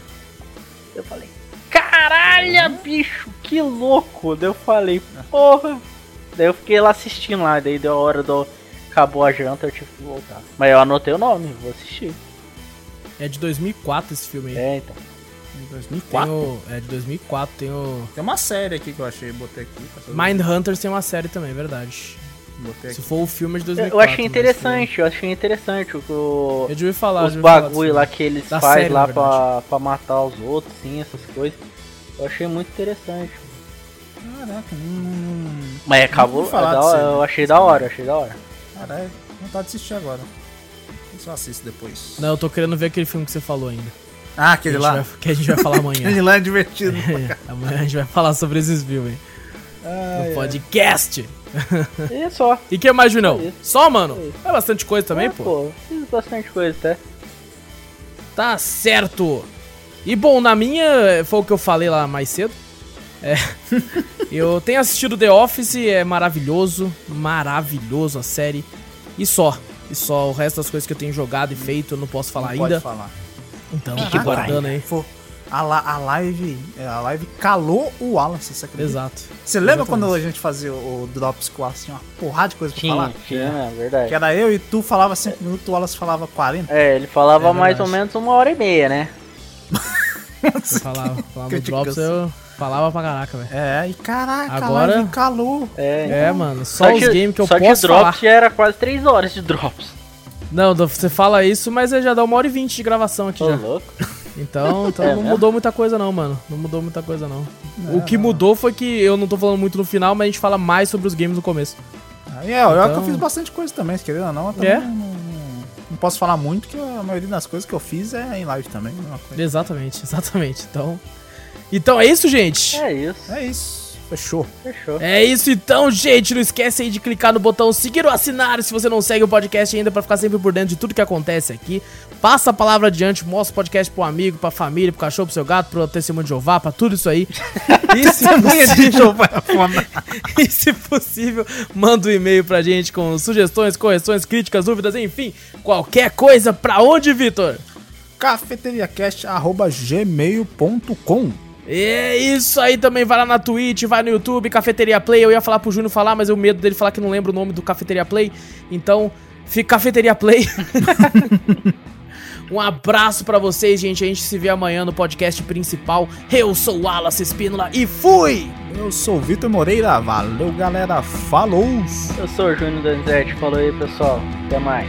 Eu falei, caralho, bicho, que louco. Daí eu falei, porra. Daí eu fiquei lá assistindo lá, daí deu a hora do. Acabou a janta, eu tive que voltar. Mas eu anotei o nome, vou assistir. É de 2004 esse filme aí. É, então. Tem 2004. o, é de 2004, tem o... Tem uma série aqui que eu achei, botei aqui. Caçadores- Mindhunters tem uma série também, é verdade. Botei Se for o filme é de Eu, 2004. eu achei interessante, eu achei interessante o que o- Eu ouvi falar, os bagulho lá filme. que eles fazem lá pra, pra matar os outros, sim, essas coisas. Eu achei muito interessante. Caraca, hum. Mas acabou, falar é da hora, eu achei da hora, achei da hora. Caralho, vontade de assistir agora. Eu só assisto depois. Não, eu tô querendo ver aquele filme que você falou ainda. Ah, Que aquele gente lá. vai- que a gente vai falar amanhã. Aquele lá é divertido. amanhã a gente vai falar sobre esses filmes no podcast. E só. E que mais, Junão? É. Só, mano? É. É bastante coisa também, É, pô. Fiz bastante coisa até. Tá certo. E bom, na minha, foi o que eu falei lá mais cedo. É. eu tenho assistido The Office, é maravilhoso. Maravilhoso a série. E só. E só. O resto das coisas que eu tenho jogado e feito eu não posso falar Não ainda. Pode falar. Então, Que tá bora dando aí. Pô, a, la- a live, é, a live calou o Wallace, você acredita? Exato. Você lembra Exatamente. quando a gente fazia o, o Drops com o Wallace? Tinha uma porrada de coisa pra Tinha, falar? tinha, é verdade. Que era eu e tu falava 5 minutos, o Wallace falava 40. É, ele falava É mais ou menos uma hora e meia, né? Eu falava, falava Criticando. Drops, eu falava pra caraca, velho. É, e caraca, Agora- a live calou. É, É, mano, só, os de- games que eu só posso de drops falar. já era quase 3 horas de drops. Não, você fala isso, mas já dá uma hora e vinte de gravação aqui Tô já. louco. Então, então É não mesmo? mudou muita coisa não, mano. Não mudou muita coisa não. o que mudou foi que eu não tô falando muito no final, mas a gente fala mais sobre os games no começo. Aí é, eu, eu Então- fiz bastante coisa também, se querendo ou não. Eu também É? não, não- não posso falar muito, que a maioria das coisas que eu fiz é em live também. coisa. Exatamente, exatamente. Então, então é isso, gente. É isso. É isso. Fechou. Fechou. É isso então, gente. Não esquece aí de clicar no botão seguir ou assinar se você não segue o podcast ainda pra ficar sempre por dentro de tudo que acontece aqui. Passa a palavra adiante, mostra o podcast pro amigo, pra família, pro cachorro, pro seu gato, pro testemunho de Jeová, pra tudo isso aí. E se possível, e se possível, manda um e-mail pra gente com sugestões, correções, críticas, dúvidas, enfim, qualquer coisa. Pra onde, Vitor? cafeteriacast.gmail.com É isso aí também, vai lá na Twitch, vai no YouTube, Cafeteria Play. Eu ia falar pro Júnior falar, mas eu medo dele falar que não lembra o nome do Cafeteria Play. Então, fica Cafeteria Play. um abraço pra vocês, gente. A gente se vê amanhã no podcast principal. Eu sou o Wallace Espínola e fui! Eu sou o Vitor Moreira, valeu galera, falou! Eu sou o Júnior Danzetti, falou aí pessoal, até mais.